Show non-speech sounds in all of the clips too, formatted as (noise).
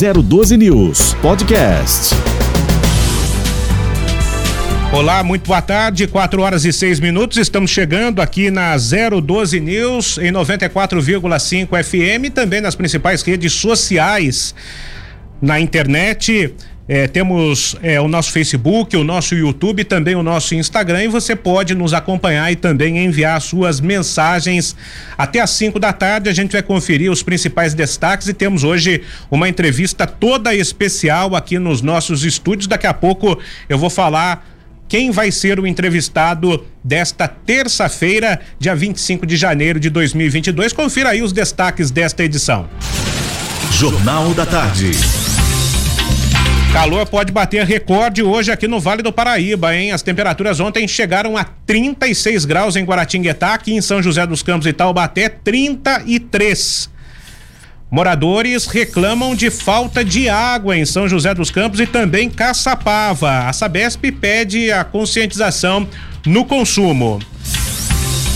012 News Podcast. Olá, muito boa tarde, 4 horas e 6 minutos. Estamos chegando aqui na 012 News em 94,5 FM, também nas principais redes sociais na internet. É, temos é, o nosso Facebook, o nosso YouTube, também o nosso Instagram e você pode nos acompanhar e também enviar suas mensagens até às 5 da tarde. A gente vai conferir os principais destaques e temos hoje uma entrevista toda especial aqui nos nossos estúdios. Daqui a pouco eu vou falar quem vai ser o entrevistado desta terça-feira, dia 25 de janeiro de 2022. Confira aí os destaques desta edição. Jornal da Tarde. Calor pode bater recorde hoje aqui no Vale do Paraíba, hein? As temperaturas ontem chegaram a 36 graus em Guaratinguetá, aqui em São José dos Campos e Taubaté, 33. Moradores reclamam de falta de água em São José dos Campos e também Caçapava. A Sabesp pede a conscientização no consumo.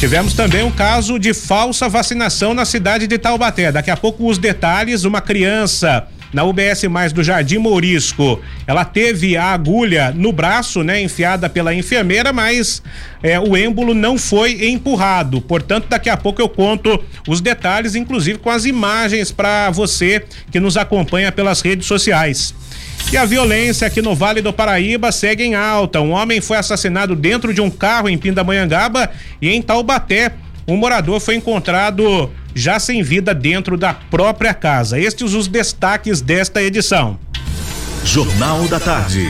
Tivemos também um caso de falsa vacinação na cidade de Taubaté. Daqui a pouco os detalhes, uma criança na UBS mais do Jardim Mourisco. Ela teve a agulha no braço, né, enfiada pela enfermeira, mas é, o êmbolo não foi empurrado. Portanto, daqui a pouco eu conto os detalhes, inclusive com as imagens para você que nos acompanha pelas redes sociais. E a violência aqui no Vale do Paraíba segue em alta. Um homem foi assassinado dentro de um carro em Pindamonhangaba e em Taubaté. Um morador foi encontrado já sem vida dentro da própria casa. Estes os destaques desta edição. Jornal da Tarde.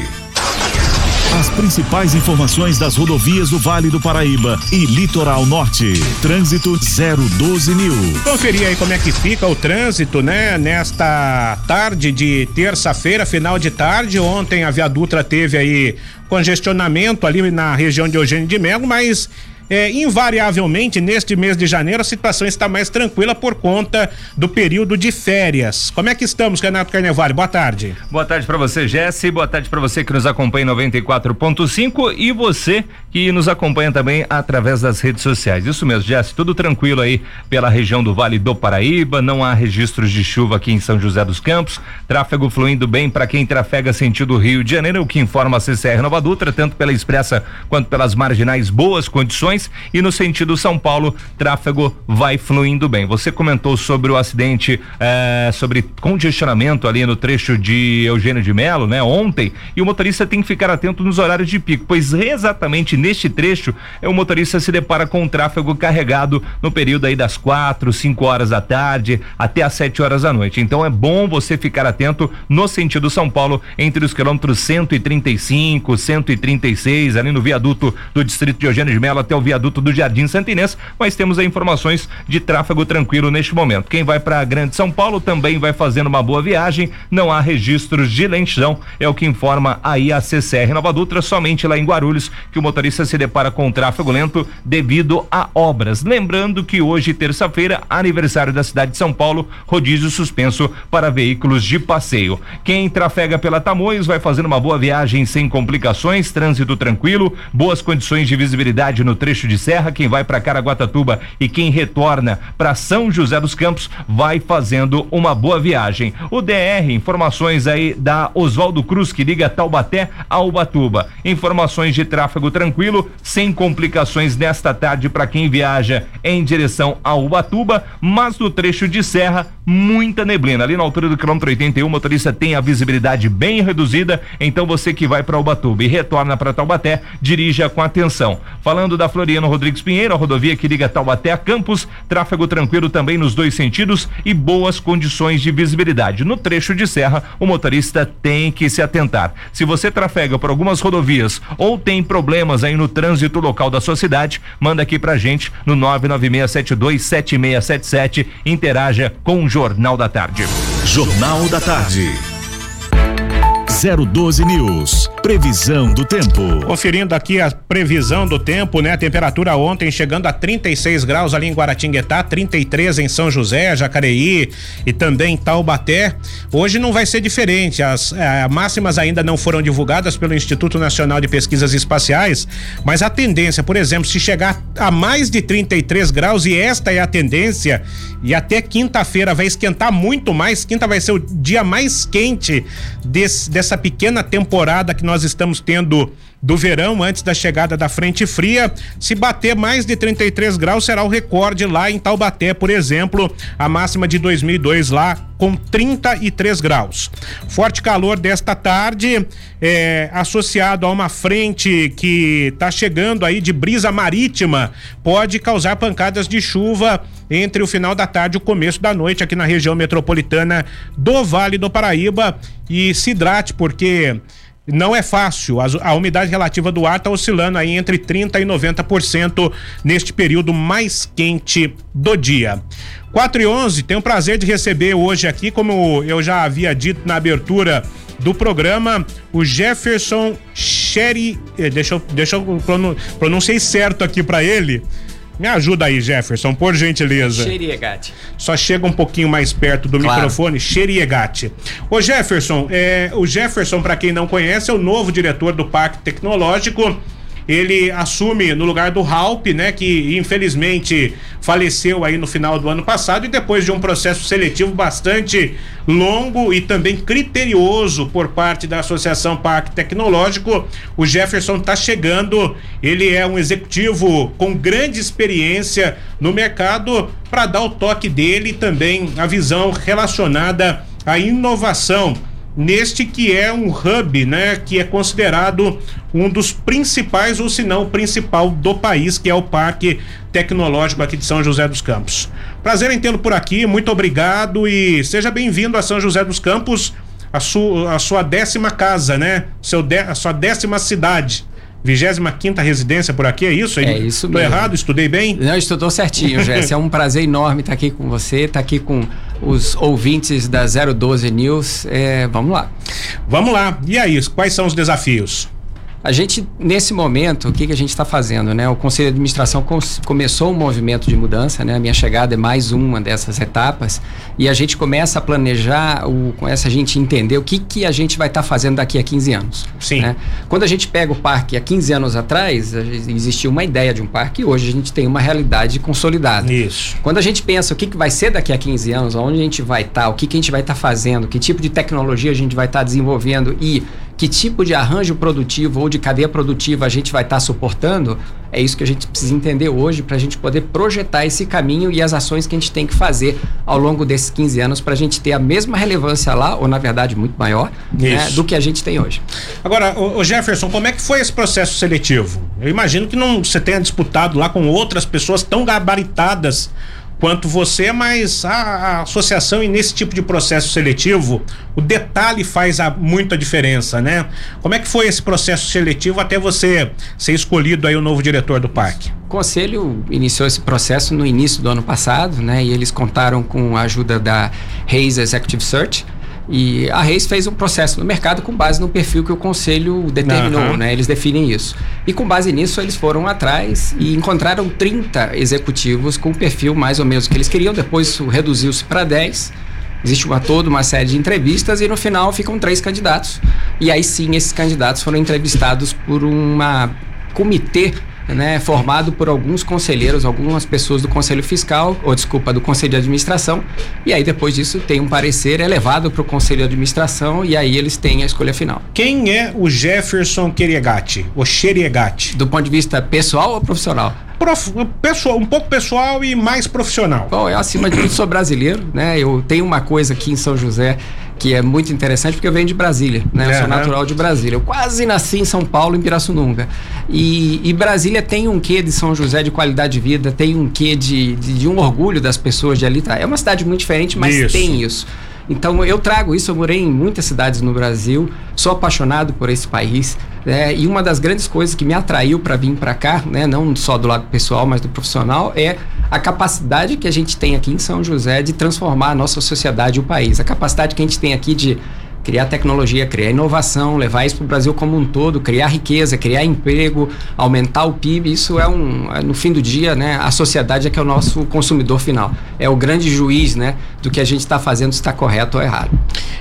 As principais informações das rodovias do Vale do Paraíba e Litoral Norte. Trânsito 012 News. Conferir aí como é que fica o trânsito, né? Nesta tarde de terça-feira, final de tarde. Ontem a Via Dutra teve aí congestionamento ali na região de Eugênio de Melo, mas é, invariavelmente, neste mês de janeiro, a situação está mais tranquila por conta do período de férias. Como é que estamos, Renato Carnevale? Boa tarde. Boa tarde para você, Jesse. Boa tarde para você que nos acompanha em 94.5 e você que nos acompanha também através das redes sociais. Isso mesmo, Jesse, tudo tranquilo aí pela região do Vale do Paraíba, não há registros de chuva aqui em São José dos Campos, tráfego fluindo bem para quem trafega sentido Rio de Janeiro, o que informa a CCR Nova Dutra, tanto pela expressa quanto pelas marginais, boas condições e no sentido São Paulo, tráfego vai fluindo bem. Você comentou sobre o acidente, eh, sobre congestionamento ali no trecho de Eugênio de Melo, né, ontem, e o motorista tem que ficar atento nos horários de pico, pois exatamente neste trecho, o motorista se depara com o tráfego carregado no período aí das quatro, cinco horas da tarde até às sete horas da noite. Então é bom você ficar atento no sentido São Paulo entre os quilômetros 135, 136, ali no viaduto do distrito de Eugênio de Melo até o viaduto do Jardim Santinês, mas temos informações de tráfego tranquilo neste momento. Quem vai para Grande São Paulo também vai fazendo uma boa viagem, não há registros de lentidão, é o que informa aí a CCR Nova Dutra, somente lá em Guarulhos que o motorista motorista se depara com tráfego lento devido a obras. Lembrando que hoje, terça-feira, aniversário da cidade de São Paulo, rodízio suspenso para veículos de passeio. Quem trafega pela Tamoios vai fazendo uma boa viagem sem complicações, trânsito tranquilo, boas condições de visibilidade no trecho de serra. Quem vai para Caraguatatuba e quem retorna para São José dos Campos vai fazendo uma boa viagem. O DR, informações aí da Oswaldo Cruz que liga Taubaté a Ubatuba. Informações de tráfego tranquilo sem complicações nesta tarde para quem viaja em direção a Ubatuba, mas no trecho de serra, muita neblina. Ali na altura do quilômetro 81, o motorista tem a visibilidade bem reduzida, então você que vai para Ubatuba e retorna para Taubaté, dirija com atenção. Falando da Floriano Rodrigues Pinheiro, a rodovia que liga Taubaté a Campos, tráfego tranquilo também nos dois sentidos e boas condições de visibilidade. No trecho de serra, o motorista tem que se atentar. Se você trafega por algumas rodovias ou tem problemas aí no trânsito local da sua cidade, manda aqui pra gente no 996727677, interaja com o Jornal da Tarde. Jornal da Tarde. 012 News Previsão do tempo. Conferindo aqui a previsão do tempo, né? A temperatura ontem chegando a 36 graus ali em Guaratinguetá, 33 em São José, Jacareí e também Taubaté. Hoje não vai ser diferente. As eh, máximas ainda não foram divulgadas pelo Instituto Nacional de Pesquisas Espaciais, mas a tendência, por exemplo, se chegar a mais de 33 graus e esta é a tendência, e até quinta-feira vai esquentar muito mais. Quinta vai ser o dia mais quente desse, dessa pequena temporada que nós estamos tendo do verão antes da chegada da frente fria. Se bater mais de 33 graus, será o recorde lá em Taubaté, por exemplo, a máxima de 2002 lá com 33 graus. Forte calor desta tarde, é, associado a uma frente que está chegando aí de brisa marítima, pode causar pancadas de chuva entre o final da tarde e o começo da noite aqui na região metropolitana do Vale do Paraíba. E se hidrate, porque não é fácil. A, a umidade relativa do ar está oscilando aí entre 30% e 90% neste período mais quente do dia. 4 e 11, tenho o prazer de receber hoje aqui, como eu já havia dito na abertura do programa, o Jefferson Sherry. Eh, deixa eu, deixa eu pronunciei certo aqui para ele. Me ajuda aí, Jefferson, por gentileza. Xeriegate. Só chega um pouquinho mais perto do claro. microfone. Xeriegate. Ô Jefferson, é, o Jefferson, para quem não conhece, é o novo diretor do Parque Tecnológico ele assume no lugar do Halp, né, que infelizmente faleceu aí no final do ano passado e depois de um processo seletivo bastante longo e também criterioso por parte da Associação Parque Tecnológico, o Jefferson está chegando. Ele é um executivo com grande experiência no mercado para dar o toque dele e também a visão relacionada à inovação neste que é um hub, né, que é considerado um dos principais ou se não o principal do país, que é o Parque Tecnológico aqui de São José dos Campos. Prazer em tê-lo por aqui, muito obrigado e seja bem-vindo a São José dos Campos, a sua, a sua décima casa, né? Seu de, a sua décima cidade. 25 residência por aqui, é isso? É isso. Tô errado? Estudei bem? Não, estudou certinho, (laughs) Jéssica. é um prazer enorme estar aqui com você, estar aqui com os ouvintes da 012 News. É, vamos lá. Vamos lá. E aí, quais são os desafios? A gente, nesse momento, o que, que a gente está fazendo? Né? O Conselho de Administração começou um movimento de mudança, né? a minha chegada é mais uma dessas etapas, e a gente começa a planejar, o, começa a gente entender o que, que a gente vai estar tá fazendo daqui a 15 anos. Sim. Né? Quando a gente pega o parque há 15 anos atrás, existia uma ideia de um parque, e hoje a gente tem uma realidade consolidada. Isso. Quando a gente pensa o que, que vai ser daqui a 15 anos, onde a gente vai estar, tá, o que, que a gente vai estar tá fazendo, que tipo de tecnologia a gente vai estar tá desenvolvendo e que tipo de arranjo produtivo ou de cadeia produtiva a gente vai estar tá suportando, é isso que a gente precisa entender hoje para a gente poder projetar esse caminho e as ações que a gente tem que fazer ao longo desses 15 anos para a gente ter a mesma relevância lá, ou na verdade muito maior, né, do que a gente tem hoje. Agora, o Jefferson, como é que foi esse processo seletivo? Eu imagino que não você tenha disputado lá com outras pessoas tão gabaritadas quanto você, mas a, associação e nesse tipo de processo seletivo, o detalhe faz a, muita diferença, né? Como é que foi esse processo seletivo até você ser escolhido aí o novo diretor do parque? O conselho iniciou esse processo no início do ano passado, né? E eles contaram com a ajuda da Reis Executive Search, e a Reis fez um processo no mercado com base no perfil que o conselho determinou, uhum. né? Eles definem isso. E com base nisso, eles foram atrás e encontraram 30 executivos com o perfil mais ou menos que eles queriam. Depois reduziu-se para 10. Existe uma toda uma série de entrevistas e no final ficam três candidatos. E aí sim, esses candidatos foram entrevistados por uma comitê né, formado por alguns conselheiros, algumas pessoas do Conselho Fiscal, ou desculpa, do Conselho de Administração, e aí depois disso tem um parecer elevado para o Conselho de Administração e aí eles têm a escolha final. Quem é o Jefferson Queriegatti, o Xeriegatti? Do ponto de vista pessoal ou profissional? Prof, pessoal, um pouco pessoal e mais profissional. Bom, eu acima de tudo sou brasileiro, né? Eu tenho uma coisa aqui em São José que é muito interessante porque eu venho de Brasília, né? Eu é, sou natural de Brasília. Eu quase nasci em São Paulo, em Pirassununga. E, e, Brasília tem um quê de São José de qualidade de vida, tem um quê de, de, de um orgulho das pessoas de ali. Tá? É uma cidade muito diferente, mas isso. tem isso. Então eu trago isso, eu morei em muitas cidades no Brasil, sou apaixonado por esse país. Né? E uma das grandes coisas que me atraiu para vir para cá, né? não só do lado pessoal, mas do profissional, é a capacidade que a gente tem aqui em São José de transformar a nossa sociedade e o país. A capacidade que a gente tem aqui de criar tecnologia, criar inovação, levar isso para o Brasil como um todo, criar riqueza, criar emprego, aumentar o PIB. Isso é um, é, no fim do dia, né? A sociedade é que é o nosso consumidor final. É o grande juiz, né? Do que a gente está fazendo, se está correto ou errado.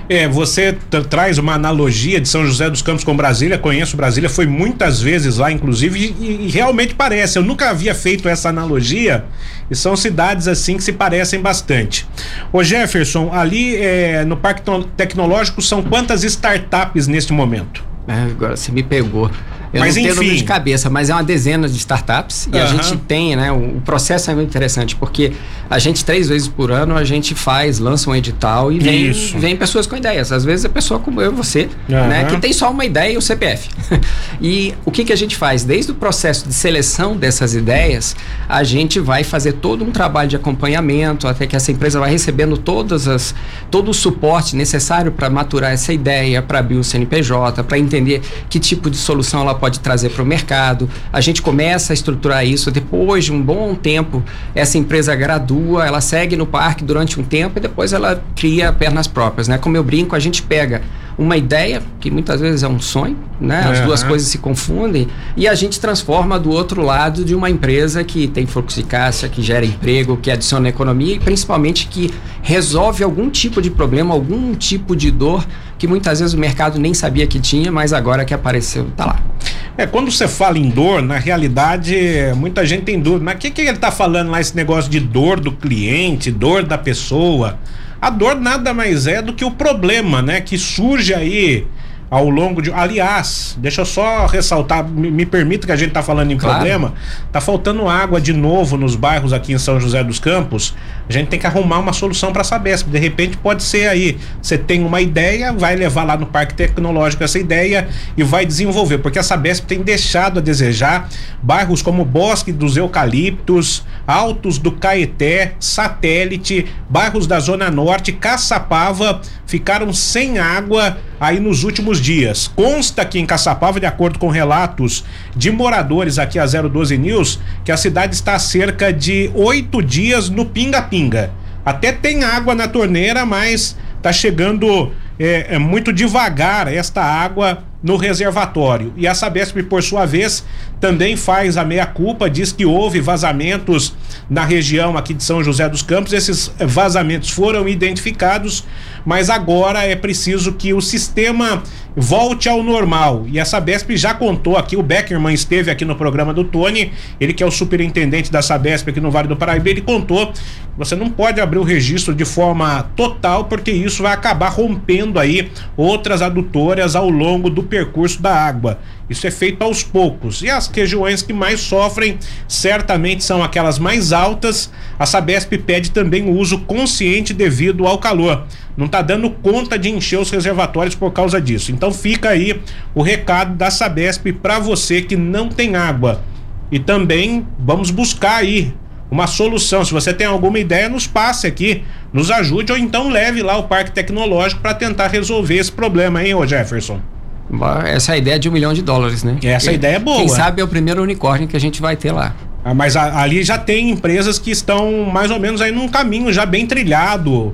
É, você traz uma analogia de São José dos Campos com Brasília. Conheço Brasília, foi muitas vezes lá, inclusive, e, e realmente parece. Eu nunca havia feito essa analogia. E são cidades assim que se parecem bastante. Ô Jefferson, ali é, no Parque Tecnológico são quantas startups neste momento? É, agora você me pegou. Eu mas não tenho número de cabeça, mas é uma dezena de startups e a gente tem, né? O, o, processo é muito interessante porque a gente três vezes por ano a gente faz, lança um edital e vem, vem pessoas com ideias. Às vezes é pessoa como eu e você, né? Que tem só uma ideia e o CPF. (laughs) e o que que a gente faz? Desde o processo de seleção dessas ideias, a gente vai fazer todo um trabalho de acompanhamento até que essa empresa vai recebendo todas as todo o suporte necessário para maturar essa ideia, para abrir o CNPJ, para entender que tipo de solução ela pode trazer para o mercado. A gente começa a estruturar isso depois de um bom tempo. Essa empresa gradua, ela segue no parque durante um tempo e depois ela cria pernas próprias, né? Como eu brinco, a gente pega uma ideia, que muitas vezes é um sonho, né? As uhum. duas coisas se confundem e a gente transforma do outro lado de uma empresa que tem fluxo de caixa, que gera emprego, que adiciona economia e principalmente que resolve algum tipo de problema, algum tipo de dor que muitas vezes o mercado nem sabia que tinha, mas agora que apareceu, tá lá. É, quando você fala em dor, na realidade, muita gente tem dúvida. Mas o que, que ele está falando lá, esse negócio de dor do cliente, dor da pessoa? A dor nada mais é do que o problema, né? Que surge aí ao longo de. Aliás, deixa eu só ressaltar, me, me permita que a gente tá falando em claro. problema. Tá faltando água de novo nos bairros aqui em São José dos Campos. A gente tem que arrumar uma solução para saber. De repente pode ser aí. Você tem uma ideia, vai levar lá no Parque Tecnológico essa ideia e vai desenvolver. Porque a Sabesp tem deixado a desejar bairros como Bosque dos Eucaliptos, Altos do Caeté, Satélite, bairros da Zona Norte, Caçapava ficaram sem água aí nos últimos dias. Consta que em Caçapava, de acordo com relatos de moradores aqui a 012 News, que a cidade está há cerca de oito dias no pinga-pinga. Até tem água na torneira, mas tá chegando é, é muito devagar esta água no reservatório. E a Sabesp, por sua vez, também faz a meia-culpa, diz que houve vazamentos na região aqui de São José dos Campos. Esses vazamentos foram identificados, mas agora é preciso que o sistema volte ao normal. E a Sabesp já contou aqui, o Beckerman esteve aqui no programa do Tony, ele que é o superintendente da Sabesp aqui no Vale do Paraíba, ele contou você não pode abrir o registro de forma total, porque isso vai acabar rompendo aí outras adutoras ao longo do percurso da água. Isso é feito aos poucos. E as regiões que mais sofrem certamente são aquelas mais altas. A Sabesp pede também o uso consciente devido ao calor. Não está dando conta de encher os reservatórios por causa disso. Então fica aí o recado da Sabesp para você que não tem água. E também vamos buscar aí uma solução. Se você tem alguma ideia, nos passe aqui, nos ajude ou então leve lá o Parque Tecnológico para tentar resolver esse problema, hein, ô Jefferson? Essa é a ideia de um milhão de dólares, né? Essa ideia é boa. Quem sabe é o primeiro unicórnio que a gente vai ter lá. Ah, mas a, ali já tem empresas que estão mais ou menos aí num caminho já bem trilhado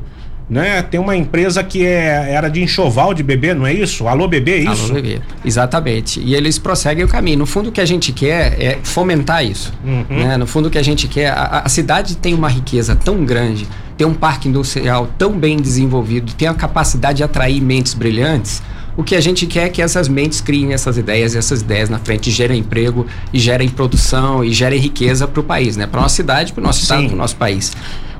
né? Tem uma empresa que é, era de enxoval de bebê, não é isso? Alô Bebê, é isso? Alô Bebê, exatamente. E eles prosseguem o caminho. No fundo, o que a gente quer é fomentar isso. Uhum. Né? No fundo, o que a gente quer. A, a, cidade tem uma riqueza tão grande, tem um parque industrial tão bem desenvolvido, tem a capacidade de atrair mentes brilhantes. O que a gente quer é que essas mentes criem essas ideias, e essas ideias na frente gerem emprego e gerem produção e gerem riqueza para o país, né? Para nossa cidade, para o nosso estado, para o nosso país.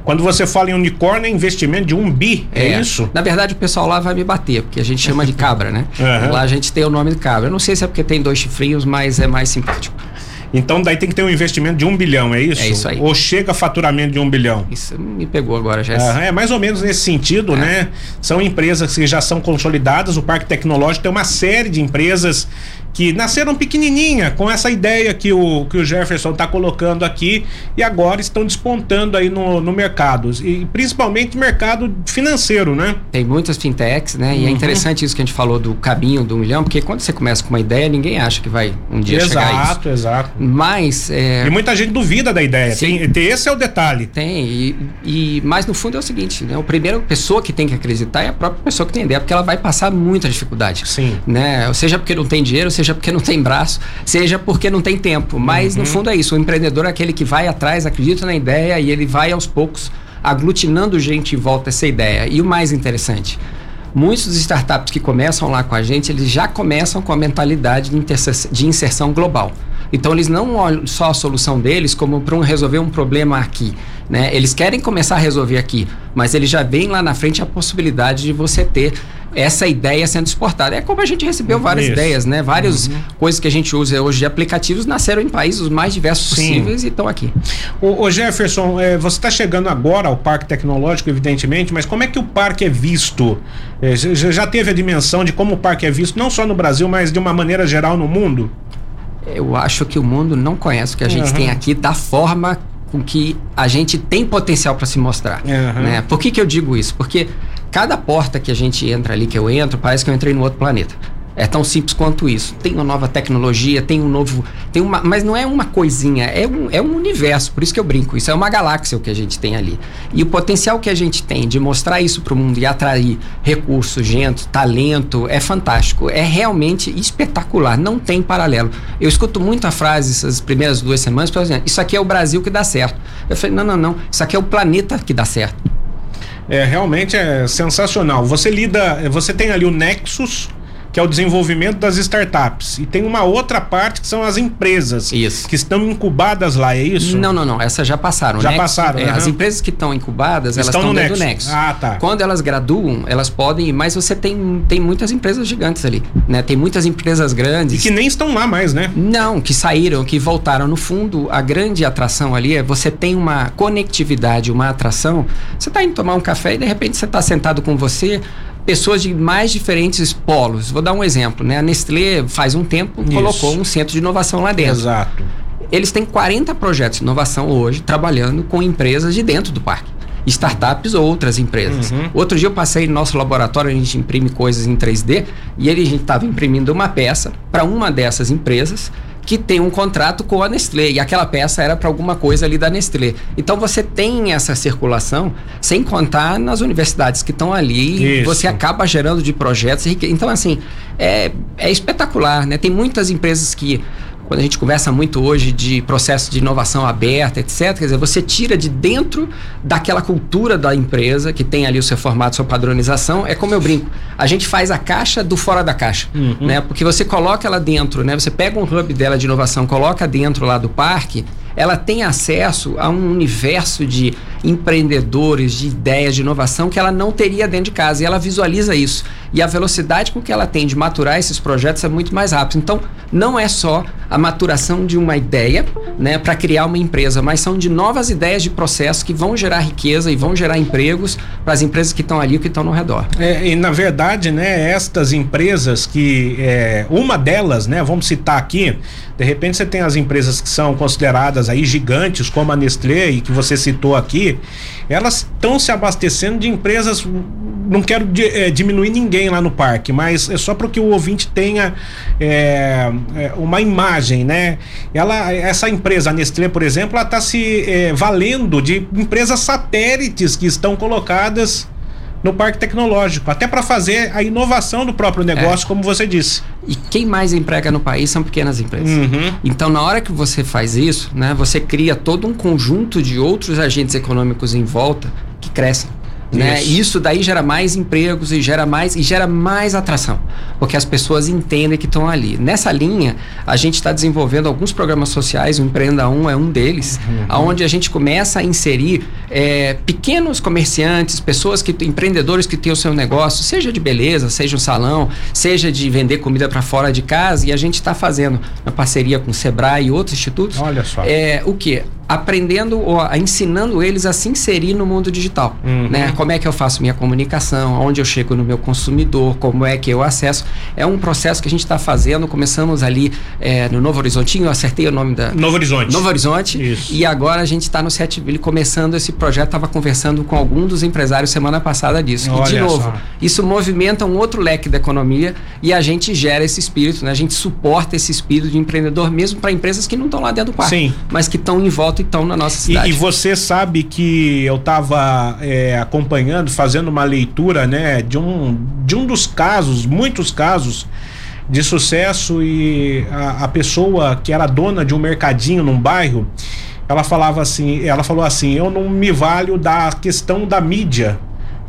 Quando você fala em unicórnio, é investimento de um bi, é, é, isso? Na verdade, o pessoal lá vai me bater, porque a gente chama de cabra, né? Uhum. Lá a gente tem o nome de cabra. Eu não sei se é porque tem dois chifrinhos, mas é mais simpático. Então daí tem que ter um investimento de um bilhão, é isso? É isso aí. Ou chega a faturamento de um bilhão? Isso me pegou agora, já. Uhum, é mais ou menos nesse sentido, é. né? São empresas que já são consolidadas, o Parque Tecnológico tem uma série de empresas que nasceram pequenininha com essa ideia que o, que o Jefferson está colocando aqui e agora estão despontando aí no, no mercado e principalmente mercado financeiro, né? Tem muitas fintechs, né? Uhum. E é uhum. interessante isso que a gente falou do caminho do um milhão, porque quando você começa com uma ideia, ninguém acha que vai um dia exato, chegar a isso. Exato, exato. Mas é... e muita gente duvida da ideia. Tem, tem, esse é o detalhe. Tem e, e mas no fundo é o seguinte, né? O primeiro pessoa que tem que acreditar é a própria pessoa que tem ideia, porque ela vai passar muita dificuldade. Sim. Né? Seja porque não tem dinheiro, seja porque não tem braço, seja porque não tem tempo. Mas uhum. no fundo é isso. O empreendedor é aquele que vai atrás, acredita na ideia e ele vai aos poucos aglutinando gente em volta dessa ideia. E o mais interessante, muitos dos startups que começam lá com a gente, eles já começam com a mentalidade de inserção global. Então eles não olham só a solução deles como para um resolver um problema aqui, né? Eles querem começar a resolver aqui, mas eles já veem lá na frente a possibilidade de você ter essa ideia sendo exportada. É como a gente recebeu várias Isso. ideias, né? Várias uhum. coisas que a gente usa hoje de aplicativos nasceram em países os mais diversos Sim. possíveis e estão aqui. O, o Jefferson, é, você está chegando agora ao Parque Tecnológico, evidentemente, mas como é que o parque é visto? É, já teve a dimensão de como o parque é visto, não só no Brasil, mas de uma maneira geral no mundo? Eu acho que o mundo não conhece o que a gente uhum. tem aqui da forma com que a gente tem potencial para se mostrar. Uhum. Né? Por que, que eu digo isso? Porque Cada porta que a gente entra ali, que eu entro, parece que eu entrei no outro planeta. É tão simples quanto isso. Tem uma nova tecnologia, tem um novo. Tem uma, mas não é uma coisinha, é um, é um universo. Por isso que eu brinco. Isso é uma galáxia o que a gente tem ali. E o potencial que a gente tem de mostrar isso para o mundo e atrair recursos, gente, talento, é fantástico. É realmente espetacular. Não tem paralelo. Eu escuto muito a frase essas primeiras duas semanas, por exemplo, isso aqui é o Brasil que dá certo. Eu falei, não, não, não. Isso aqui é o planeta que dá certo. É, realmente é sensacional. Você lida, você tem ali o Nexus, que é o desenvolvimento das startups. E tem uma outra parte que são as empresas isso. que estão incubadas lá, é isso? Não, não, não. Essas já passaram. Já Nexus, passaram. É, uhum. As empresas que estão incubadas, elas estão, estão dentro Nexus. do Nexus. Ah, tá. Quando elas graduam, elas podem, mas você tem, tem muitas empresas gigantes ali, né? Tem muitas empresas grandes. E que nem estão lá mais, né? Não, que saíram, que voltaram. No fundo, a grande atração ali é você tem uma conectividade, uma atração. Você está indo tomar um café e de repente você está sentado com você, pessoas de mais diferentes polos. Vou dar um exemplo, né? A Nestlé faz um tempo Isso. colocou um centro de inovação lá dentro. Exato. Eles têm 40 projetos de inovação hoje trabalhando com empresas de dentro do parque. Startups ou outras empresas. Uhum. Outro dia eu passei no nosso laboratório, a gente imprime coisas em 3D, e ele, a gente estava imprimindo uma peça para uma dessas empresas que tem um contrato com a Nestlé e aquela peça era para alguma coisa ali da Nestlé. Então você tem essa circulação, sem contar nas universidades que estão ali, Isso. você acaba gerando de projetos. Então, assim, é, é espetacular, né? Tem muitas empresas que quando a gente conversa muito hoje de processo de inovação aberta, etc., quer dizer, você tira de dentro daquela cultura da empresa que tem ali o seu formato, sua padronização. É como eu brinco, a gente faz a caixa do fora da caixa, uhum. né? Porque você coloca ela dentro, né? Você pega um hub dela de inovação, coloca dentro lá do parque, ela tem acesso a um universo de empreendedores, de ideias, de inovação que ela não teria dentro de casa. E ela visualiza isso. E a velocidade com que ela tem de maturar esses projetos é muito mais rápida. Então, não é só a maturação de uma ideia né, para criar uma empresa, mas são de novas ideias de processo que vão gerar riqueza e vão gerar empregos para as empresas que estão ali e que estão no redor. É, e na verdade, né, estas empresas que é, uma delas, né, vamos citar aqui, de repente você tem as empresas que são consideradas aí gigantes, como a Nestlé e que você citou aqui, elas estão se abastecendo de empresas. Não quero de, é, diminuir ninguém lá no parque, mas é só para que o ouvinte tenha é, uma imagem, né? Ela, essa empresa, a Nestlé, por exemplo, ela está se valendo de empresas satélites que estão colocadas no parque tecnológico, até para fazer a inovação do próprio negócio, é. como você disse. E quem mais emprega no país são pequenas empresas. Uhum. Então, na hora que você faz isso, né, você cria todo um conjunto de outros agentes econômicos em volta que crescem. Né? Isso. Isso daí gera mais empregos e gera mais e gera mais atração, porque as pessoas entendem que estão ali. Nessa linha, a gente está desenvolvendo alguns programas sociais, o Empreenda Um é um deles, uhum. onde a gente começa a inserir é, pequenos comerciantes, pessoas que empreendedores que têm o seu negócio, seja de beleza, seja um salão, seja de vender comida para fora de casa, e a gente está fazendo uma parceria com o Sebrae e outros institutos. Olha só. É, o que? aprendendo ou ensinando eles a se inserir no mundo digital, uhum. né? Como é que eu faço minha comunicação, onde eu chego no meu consumidor, como é que eu acesso. É um processo que a gente está fazendo. Começamos ali é, no Novo Horizontinho, eu acertei o nome da. Novo Horizonte. Novo Horizonte. Isso. E agora a gente está no Setville começando esse projeto. Estava conversando com algum dos empresários semana passada disso. Olha e, de novo, só. isso movimenta um outro leque da economia e a gente gera esse espírito, né? A gente suporta esse espírito de empreendedor mesmo para empresas que não estão lá dentro do parque, Sim. mas que estão em volta e estão na nossa E, cidade. e você sabe que eu estava acompanhando, fazendo uma leitura, né, de um, de um dos casos, muitos casos de sucesso e a, a pessoa que era dona de um mercadinho num bairro, ela falava assim, ela falou assim, eu não me valho da questão da mídia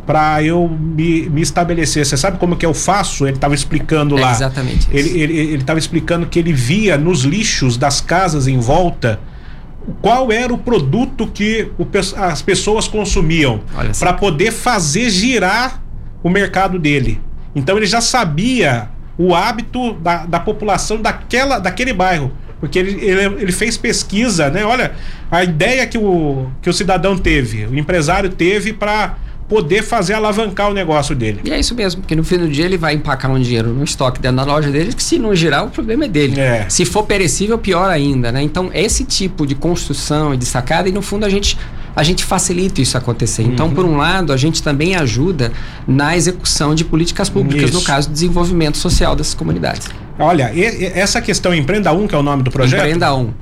para eu me, me estabelecer. Você sabe como que eu faço? Ele estava explicando É lá. exatamente isso. Ele estava explicando que ele via nos lixos das casas em volta qual era o produto que o as pessoas consumiam para poder fazer girar o mercado dele. Então ele já sabia o hábito da, da população daquela, daquele bairro. Porque ele, ele, ele fez pesquisa, né? Olha, a ideia que o, que o cidadão teve, o empresário teve para poder fazer alavancar o negócio dele. E é isso mesmo, porque no fim do dia ele vai empacar um dinheiro no estoque dentro da loja dele, que se não girar, o problema é dele. É. Se for perecível, pior ainda, né? Então, esse tipo de construção e de sacada, e no fundo a gente, a gente facilita isso acontecer. Então, Uhum. por um lado, a gente também ajuda na execução de políticas públicas, Isso. no caso, desenvolvimento social dessas comunidades. Olha, essa questão Empreenda Um, que é o nome do projeto. Empreenda um.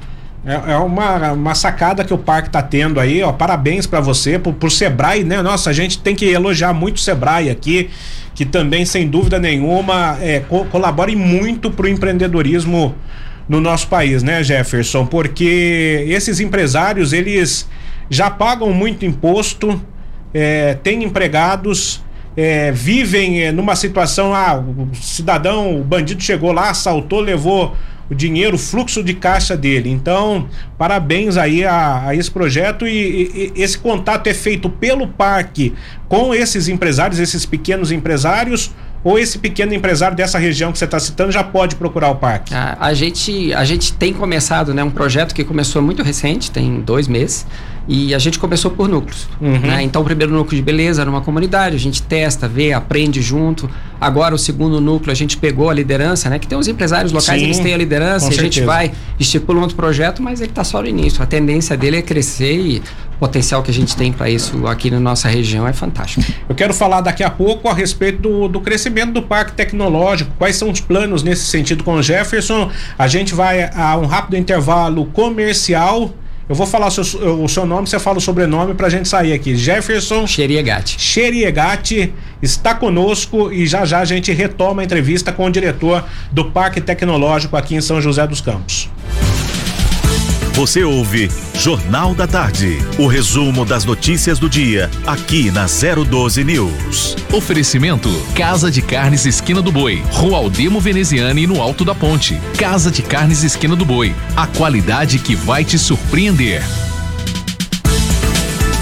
É, é uma, uma sacada que o parque tá tendo aí, ó. Parabéns para você, por, por Sebrae, né? Nossa, a gente tem que elogiar muito o Sebrae aqui, que também, sem dúvida nenhuma, é, co colabora muito pro empreendedorismo no nosso país, né, Jefferson? Porque esses empresários, eles já pagam muito imposto, é, têm empregados, é, vivem é, numa situação, ah, o cidadão, o bandido chegou lá, assaltou, levou o dinheiro, o fluxo de caixa dele. Então, parabéns aí a, a esse projeto e, e- e esse contato é feito pelo parque com esses empresários, esses pequenos empresários, ou esse pequeno empresário dessa região que você está citando já pode procurar o parque? A, a gente, a gente tem começado, né, um projeto que começou muito recente, tem dois meses, e a gente começou por núcleos. Uhum. né? Então, o primeiro núcleo de beleza numa comunidade, a gente testa, vê, aprende junto. Agora, o segundo núcleo, a gente pegou a liderança, né? Que tem os empresários locais, Sim, eles têm a liderança, e a gente vai, estipula um outro projeto, mas ele está só no início. A tendência dele é crescer e potencial que a gente tem para isso aqui na nossa região é fantástico. Eu quero falar daqui a pouco a respeito do, do crescimento do parque tecnológico, quais são os planos nesse sentido com o Jefferson. A gente vai a um rápido intervalo comercial. Eu vou falar o seu, o seu nome, você fala o sobrenome pra gente sair aqui. Jefferson Xeriegate. Xeriegati está conosco e já já a gente retoma a entrevista com o diretor do Parque Tecnológico aqui em São José dos Campos. Você ouve Jornal da Tarde, o resumo das notícias do dia, aqui na 012 News. Oferecimento: Casa de Carnes Esquina do Boi, Rua Aldemo Veneziane no Alto da Ponte. Casa de Carnes Esquina do Boi, a qualidade que vai te surpreender.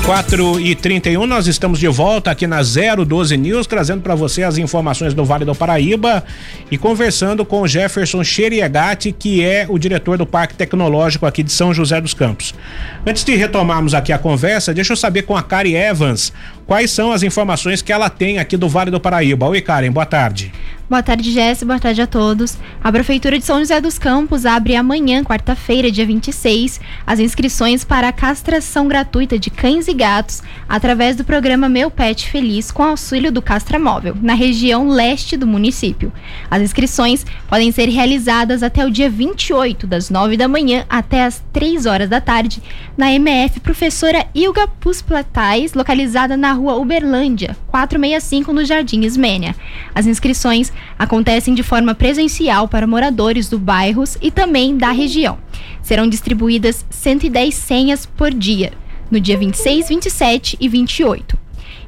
4 e 31 nós estamos de volta aqui na 012 News, trazendo para você as informações do Vale do Paraíba e conversando com o Jefferson Xeriegati, que é o diretor do Parque Tecnológico aqui de São José dos Campos. Antes de retomarmos aqui a conversa, deixa eu saber com a Kari Evans quais são as informações que ela tem aqui do Vale do Paraíba. Oi, Karen, boa tarde. Boa tarde, Jess. Boa tarde a todos. A Prefeitura de São José dos Campos abre amanhã, quarta-feira, dia 26, as inscrições para a castração gratuita de cães e gatos através do programa Meu Pet Feliz com auxílio do Castramóvel, na região leste do município. As inscrições podem ser realizadas até o dia 28, das 9 da manhã até as 3 horas da tarde, na MF Professora Ilga Pusplatais, localizada na rua Uberlândia, 465, no Jardim Ismênia. As inscrições acontecem de forma presencial para moradores do bairros e também da região. Serão distribuídas 110 senhas por dia, no dia 26, 27 e 28,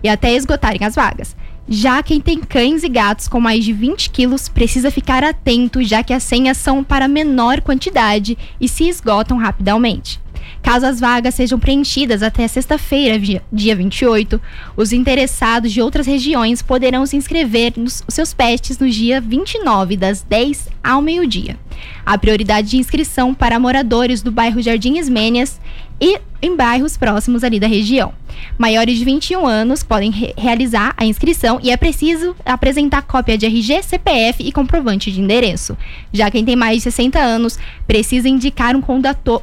e até esgotarem as vagas. Já quem tem cães e gatos com mais de 20 quilos precisa ficar atento, já que as senhas são para menor quantidade e se esgotam rapidamente. Caso as vagas sejam preenchidas até sexta-feira, dia- dia 28, os interessados de outras regiões poderão se inscrever nos seus pets no dia 29, das 10 ao meio-dia. A prioridade de inscrição para moradores do bairro Jardim Ismênias e em bairros próximos ali da região. Maiores de 21 anos podem re realizar a inscrição e é preciso apresentar cópia de RG, CPF e comprovante de endereço. Já quem tem mais de 60 anos precisa indicar um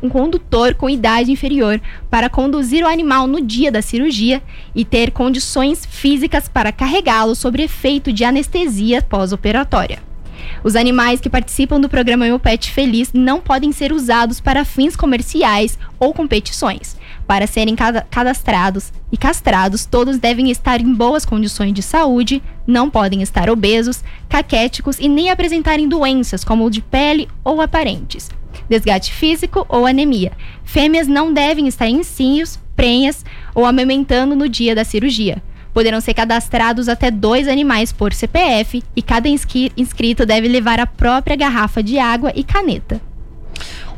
um condutor com idade inferior para conduzir o animal no dia da cirurgia e ter condições físicas para carregá-lo sob efeito de anestesia pós-operatória. Os animais que participam do programa Meu Pet Feliz não podem ser usados para fins comerciais ou competições. Para serem cadastrados e castrados, todos devem estar em boas condições de saúde, não podem estar obesos, caquéticos e nem apresentarem doenças como o de pele ou aparentes, desgaste físico ou anemia. Fêmeas não devem estar em cios, prenhas ou amamentando no dia da cirurgia. Poderão ser cadastrados até dois animais por CPF e cada inscrito deve levar a própria garrafa de água e caneta.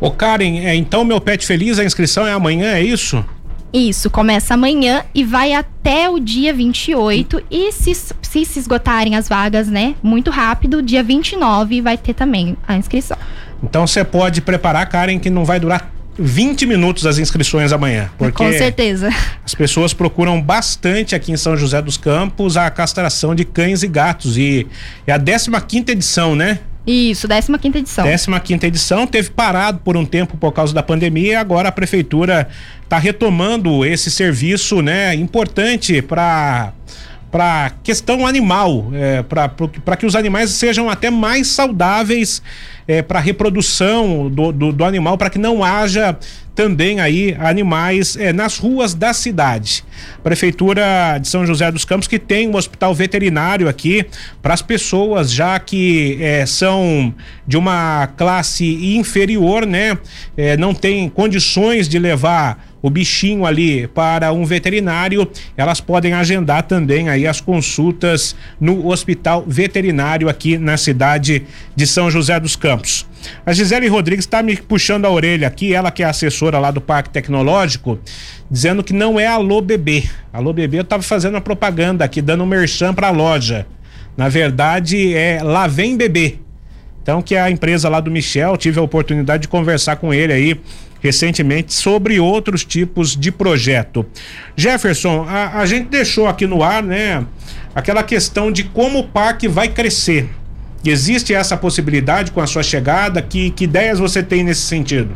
Ô Karen, é, então meu pet feliz, a inscrição é amanhã, é isso? Isso, começa amanhã e vai até o dia 28. E se, se se esgotarem as vagas, né, muito rápido, dia 29 vai ter também a inscrição. Então você pode preparar, Karen, que não vai durar 20 minutos as inscrições amanhã. Porque Com certeza. As pessoas procuram bastante aqui em São José dos Campos a castração de cães e gatos. E é a 15 quinta edição, né? Isso, 15 quinta edição. 15 quinta edição, teve parado por um tempo por causa da pandemia e agora a prefeitura está retomando esse serviço, né, importante para para questão animal, é, para que os animais sejam até mais saudáveis é, para reprodução do, do, do animal, para que não haja também aí animais é, nas ruas da cidade. Prefeitura de São José dos Campos que tem um hospital veterinário aqui para as pessoas já que é, são de uma classe inferior, né? É, não tem condições de levar o bichinho ali para um veterinário, elas podem agendar também aí as consultas no hospital veterinário aqui na cidade de São José dos Campos. A Gisele Rodrigues está me puxando a orelha aqui, ela que é assessora lá do Parque Tecnológico, dizendo que não é Alô Bebê. Alô Bebê eu estava fazendo uma propaganda aqui, dando um merchan para a loja. Na verdade, é Lá Vem Bebê. Então, que é a empresa lá do Michel, tive a oportunidade de conversar com ele aí recentemente sobre outros tipos de projeto. Jefferson, a, a gente deixou aqui no ar, né, aquela questão de como o parque vai crescer. Existe essa possibilidade com a sua chegada? Que, que ideias você tem nesse sentido?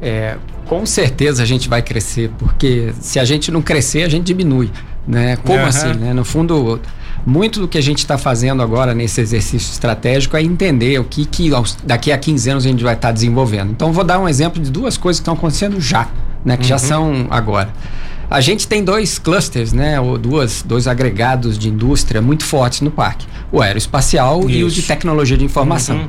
É, com certeza a gente vai crescer, porque se a gente não crescer, a gente diminui. Né? Como uhum. assim? Né? No fundo, muito do que a gente está fazendo agora nesse exercício estratégico é entender o que, que daqui a 15 anos a gente vai estar tá desenvolvendo. Então, vou dar um exemplo de duas coisas que estão acontecendo já, né? que uhum. já são agora. A gente tem dois clusters, né, ou duas, dois agregados de indústria muito fortes no parque: o aeroespacial Isso. e o de tecnologia de informação. Uhum.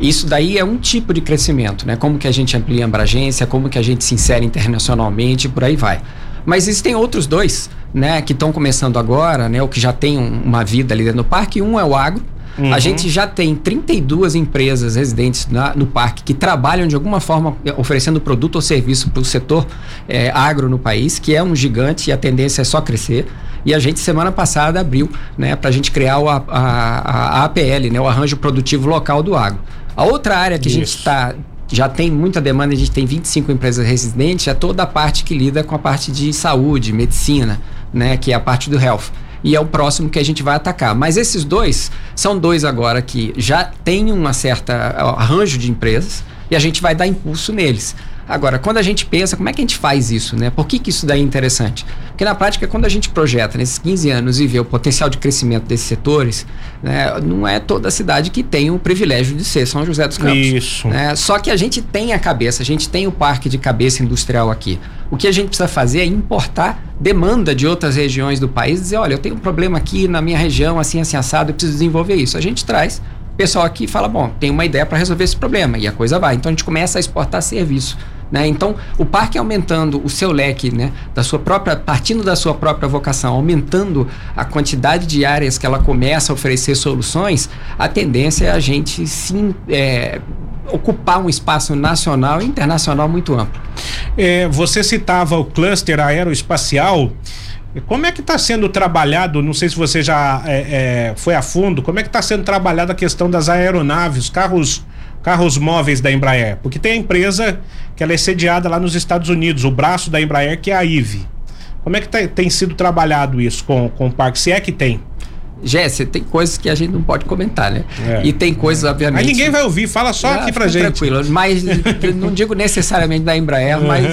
Isso daí é um tipo de crescimento, né? Como que a gente amplia a abrangência, como que a gente se insere internacionalmente, por aí vai. Mas existem outros dois, né, que estão começando agora, né, ou que já tem um, uma vida ali dentro do parque. Um é o agro. Uhum. A gente já tem 32 empresas residentes na, no parque que trabalham de alguma forma eh, oferecendo produto ou serviço para o setor é, agro no país, que é um gigante e a tendência é só crescer. E a gente, semana passada, abriu né, para a gente criar o, a, a, a, APL, né, o Arranjo Produtivo Local do Agro. A outra área que Isso. a gente está já tem muita demanda, a gente tem 25 empresas residentes, é toda a parte que lida com a parte de saúde, medicina, né, que é a parte do health. E é o próximo que a gente vai atacar. Mas esses dois são dois agora que já têm uma certa arranjo de empresas e a gente vai dar impulso neles. Agora, quando a gente pensa, como é que a gente faz isso, né? Por que, que isso daí é interessante? Porque na prática, quando a gente projeta nesses 15 anos e vê o potencial de crescimento desses setores, né, não é toda a cidade que tem o privilégio de ser São José dos Campos. Isso. Né? Só que a gente tem a cabeça, a gente tem o parque de cabeça industrial aqui. O que a gente precisa fazer é importar demanda de outras regiões do país, dizer, olha, eu tenho um problema aqui na minha região, assim, assim, assado, eu preciso desenvolver isso. A gente traz o pessoal aqui fala, bom, tem uma ideia para resolver esse problema, e a coisa vai. Então a gente começa a exportar serviço. Né? Então, o parque aumentando o seu leque, né, da sua própria, partindo da sua própria vocação, aumentando a quantidade de áreas que ela começa a oferecer soluções, a tendência é a gente sim é, ocupar um espaço nacional e internacional muito amplo. É, você citava o cluster aeroespacial. Como é que está sendo trabalhado? Não sei se você já é, é, foi a fundo. Como é que está sendo trabalhada a questão das aeronaves, carros carros móveis da Embraer? Porque tem a empresa que ela é sediada lá nos Estados Unidos, o braço da Embraer que é a IVE. Como é que tá, tem sido trabalhado isso com, com o parque? Se é que tem? Jéssica, tem coisas que a gente não pode comentar, né? É. E tem coisas, obviamente. Aí ninguém vai ouvir, fala só Ah, aqui pra gente. Tranquilo, mas não digo necessariamente da Embraer, Uhum. mas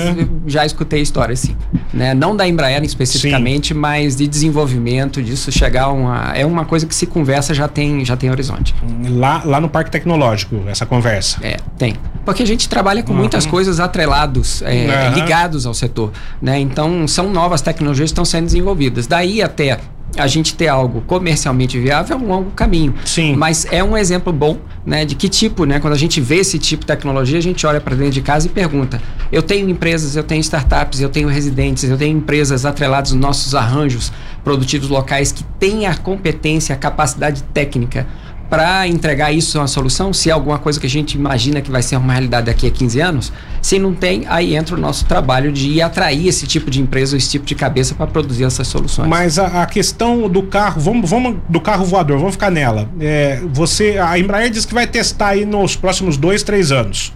já escutei histórias sim. Né? Não da Embraer especificamente, mas de desenvolvimento, disso chegar a uma. É uma coisa que se conversa já tem, já tem horizonte. Lá, lá no Parque Tecnológico, essa conversa. É, tem. Porque a gente trabalha com muitas coisas atrelados, é, Aham. ligados ao setor. Né? Então, são novas tecnologias que estão sendo desenvolvidas. Daí até a gente ter algo comercialmente viável é um longo caminho. Sim. Mas é um exemplo bom, né, de que tipo, né, quando a gente vê esse tipo de tecnologia, a gente olha para dentro de casa e pergunta: eu tenho empresas, eu tenho startups, eu tenho residentes, eu tenho empresas atreladas nos nossos arranjos produtivos locais que têm a competência, a capacidade técnica para entregar isso uma solução, se é alguma coisa que a gente imagina que vai ser uma realidade daqui a 15 anos, se não tem, aí entra o nosso trabalho de ir atrair esse tipo de empresa, esse tipo de cabeça para produzir essas soluções. Mas a, a questão do carro, vamos, vamos do carro voador, vamos ficar nela. É, você, a Embraer diz que vai testar aí nos próximos dois, três anos.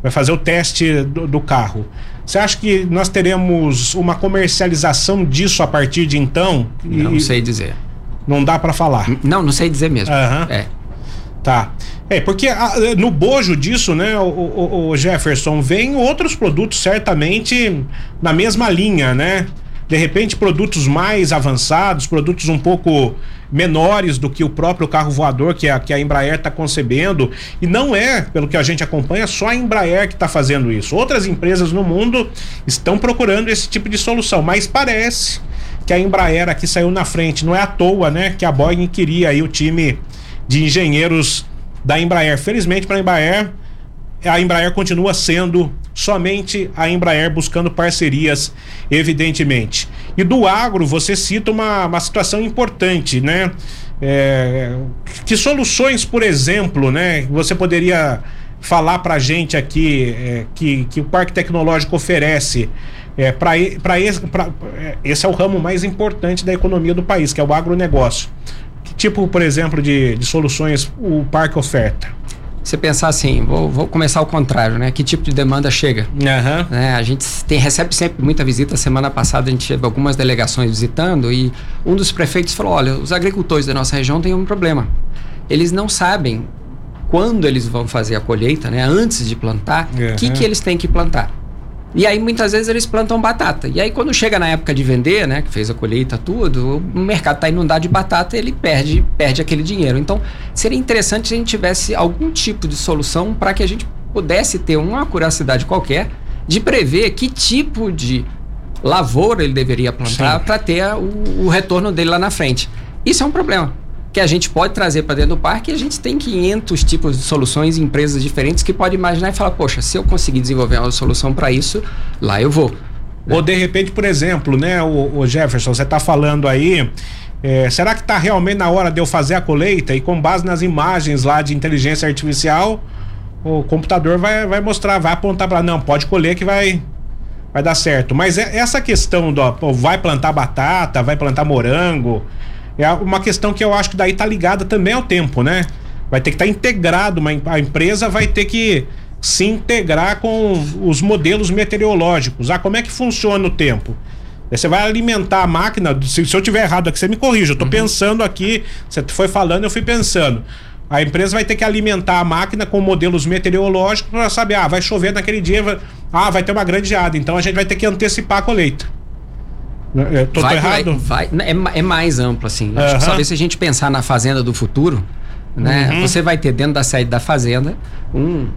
Vai fazer o teste do, do carro. Você acha que nós teremos uma comercialização disso a partir de então? E- não sei dizer. Não dá pra falar. Não, não sei dizer mesmo. Aham. É. Tá. É, porque ah, no bojo disso, né, o, o- o Jefferson, vem outros produtos certamente na mesma linha, né? De repente, produtos mais avançados, produtos um pouco menores do que o próprio carro voador que a, que a Embraer está concebendo. E não é, pelo que a gente acompanha, só a Embraer que está fazendo isso. Outras empresas no mundo estão procurando esse tipo de solução, mas parece que a Embraer aqui saiu na frente. Não é à toa, né, que a Boeing queria aí o time de engenheiros da Embraer. Felizmente para a Embraer, a Embraer continua sendo somente a Embraer buscando parcerias, evidentemente. E do agro, você cita uma, uma situação importante, né? É, que soluções, por exemplo, né? Você poderia falar para a gente aqui é, que, que o Parque Tecnológico oferece é, para esse, é, esse é o ramo mais importante da economia do país, que é o agronegócio. Que tipo, por exemplo, de, de soluções o parque oferta? Você pensar assim, vou, vou começar ao contrário, né? Que tipo de demanda chega? Aham. né? A gente tem, recebe sempre muita visita. Semana passada a gente teve algumas delegações visitando e um dos prefeitos falou: olha, os agricultores da nossa região têm um problema. Eles não sabem quando eles vão fazer a colheita, né? Antes de plantar, o que, Uhum. que eles têm que plantar. E aí muitas vezes eles plantam batata. E aí quando chega na época de vender, né, que fez a colheita tudo, o mercado está inundado de batata, ele perde, perde aquele dinheiro. Então, seria interessante se a gente tivesse algum tipo de solução para que a gente pudesse ter uma curiosidade qualquer de prever que tipo de lavoura ele deveria plantar para ter o, o retorno dele lá na frente. Isso é um problema que a gente pode trazer para dentro do parque e a gente tem 500 tipos de soluções em empresas diferentes que pode imaginar e falar, poxa, se eu conseguir desenvolver uma solução para isso, lá eu vou. Ou de repente, por exemplo, né, o, o Jefferson, você está falando aí. é, será que está realmente na hora de eu fazer a colheita e com base nas imagens lá de inteligência artificial, o computador vai, vai mostrar, vai apontar para não, pode colher que vai vai dar certo. Mas é- essa questão do pô, vai plantar batata, vai plantar morango, é uma questão que eu acho que daí tá ligada também ao tempo, né? Vai ter que estar integrado, uma, a empresa vai ter que se integrar com os modelos meteorológicos. Ah, como é que funciona o tempo? Aí Você vai alimentar a máquina. Se, se eu tiver errado aqui, você me corrija. Eu tô pensando aqui. Você foi falando, eu fui pensando. A empresa vai ter que alimentar a máquina com modelos meteorológicos para saber, ah, vai chover naquele dia, vai- ah, vai ter uma grande geada. Então a gente vai ter que antecipar a colheita. Eu tô, tô vai, errado? vai, é, ma- é mais amplo, assim. Acho Aham. que talvez se a gente pensar na fazenda do futuro, né? Uhum. Você vai ter dentro da sede da fazenda um,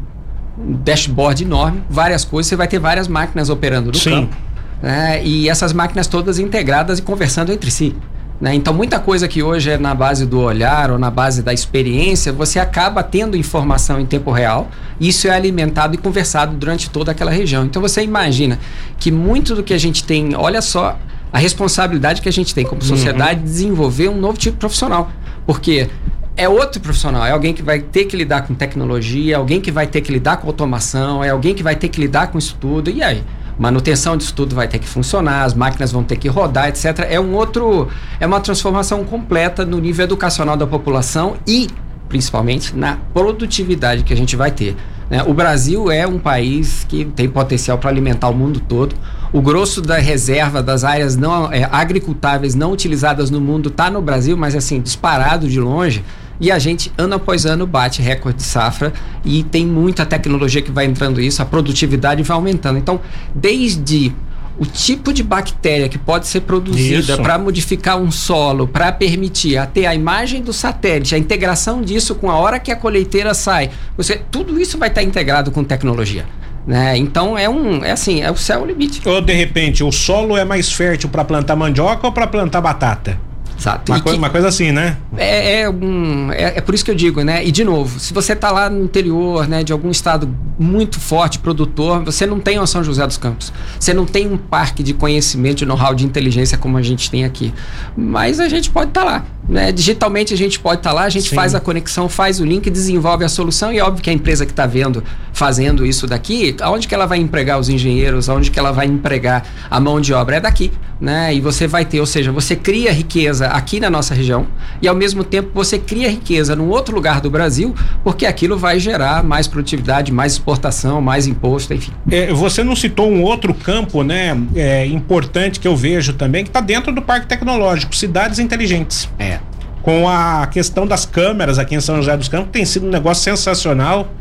um dashboard enorme, várias coisas, você vai ter várias máquinas operando no Sim. campo. né? E essas máquinas todas integradas e conversando entre si. né? Então, muita coisa que hoje é na base do olhar ou na base da experiência, você acaba tendo informação em tempo real. Isso é alimentado e conversado durante toda aquela região. Então, você imagina que muito do que a gente tem, olha só a responsabilidade que a gente tem como sociedade de desenvolver um novo tipo de profissional. Porque é outro profissional, é alguém que vai ter que lidar com tecnologia, é alguém que vai ter que lidar com automação, é alguém que vai ter que lidar com isso tudo. E aí? Manutenção disso tudo vai ter que funcionar, as máquinas vão ter que rodar, etc. É um outro, é uma transformação completa no nível educacional da população e principalmente na produtividade que a gente vai ter. Né? O Brasil é um país que tem potencial para alimentar o mundo todo. O grosso da reserva das áreas não é, agricultáveis não utilizadas no mundo está no Brasil, mas assim, disparado de longe. E a gente, ano após ano, bate recorde de safra e tem muita tecnologia que vai entrando isso, a produtividade vai aumentando. Então, desde o tipo de bactéria que pode ser produzida para modificar um solo, para permitir até a imagem do satélite, a integração disso com a hora que a colheiteira sai, você, tudo isso vai estar tá integrado com tecnologia. Né? Então é um, é assim, é o céu o limite. Ou de repente o solo é mais fértil para plantar mandioca ou para plantar batata? Exato. Uma, coi uma coisa assim, né? É, é, um, é, é, por isso que eu digo, né? E de novo, se você está lá no interior, né, de algum estado muito forte, produtor, você não tem uma São José dos Campos. Você não tem um parque de conhecimento, de know-how, de inteligência como a gente tem aqui. Mas a gente pode estar tá lá. Né? Digitalmente a gente pode estar tá lá, a gente Sim. faz a conexão, faz o link, desenvolve a solução e é óbvio que a empresa que está vendo, fazendo isso daqui, aonde que ela vai empregar os engenheiros, aonde que ela vai empregar a mão de obra? É daqui, né? E você vai ter, ou seja, você cria riqueza aqui na nossa região e ao mesmo tempo você cria riqueza num outro lugar do Brasil, porque aquilo vai gerar mais produtividade, mais exportação, mais imposto, enfim. É, você não citou um outro campo, né, é, importante que eu vejo também, que está dentro do Parque Tecnológico, cidades inteligentes. É com a questão das câmeras aqui em São José dos Campos, tem sido um negócio sensacional.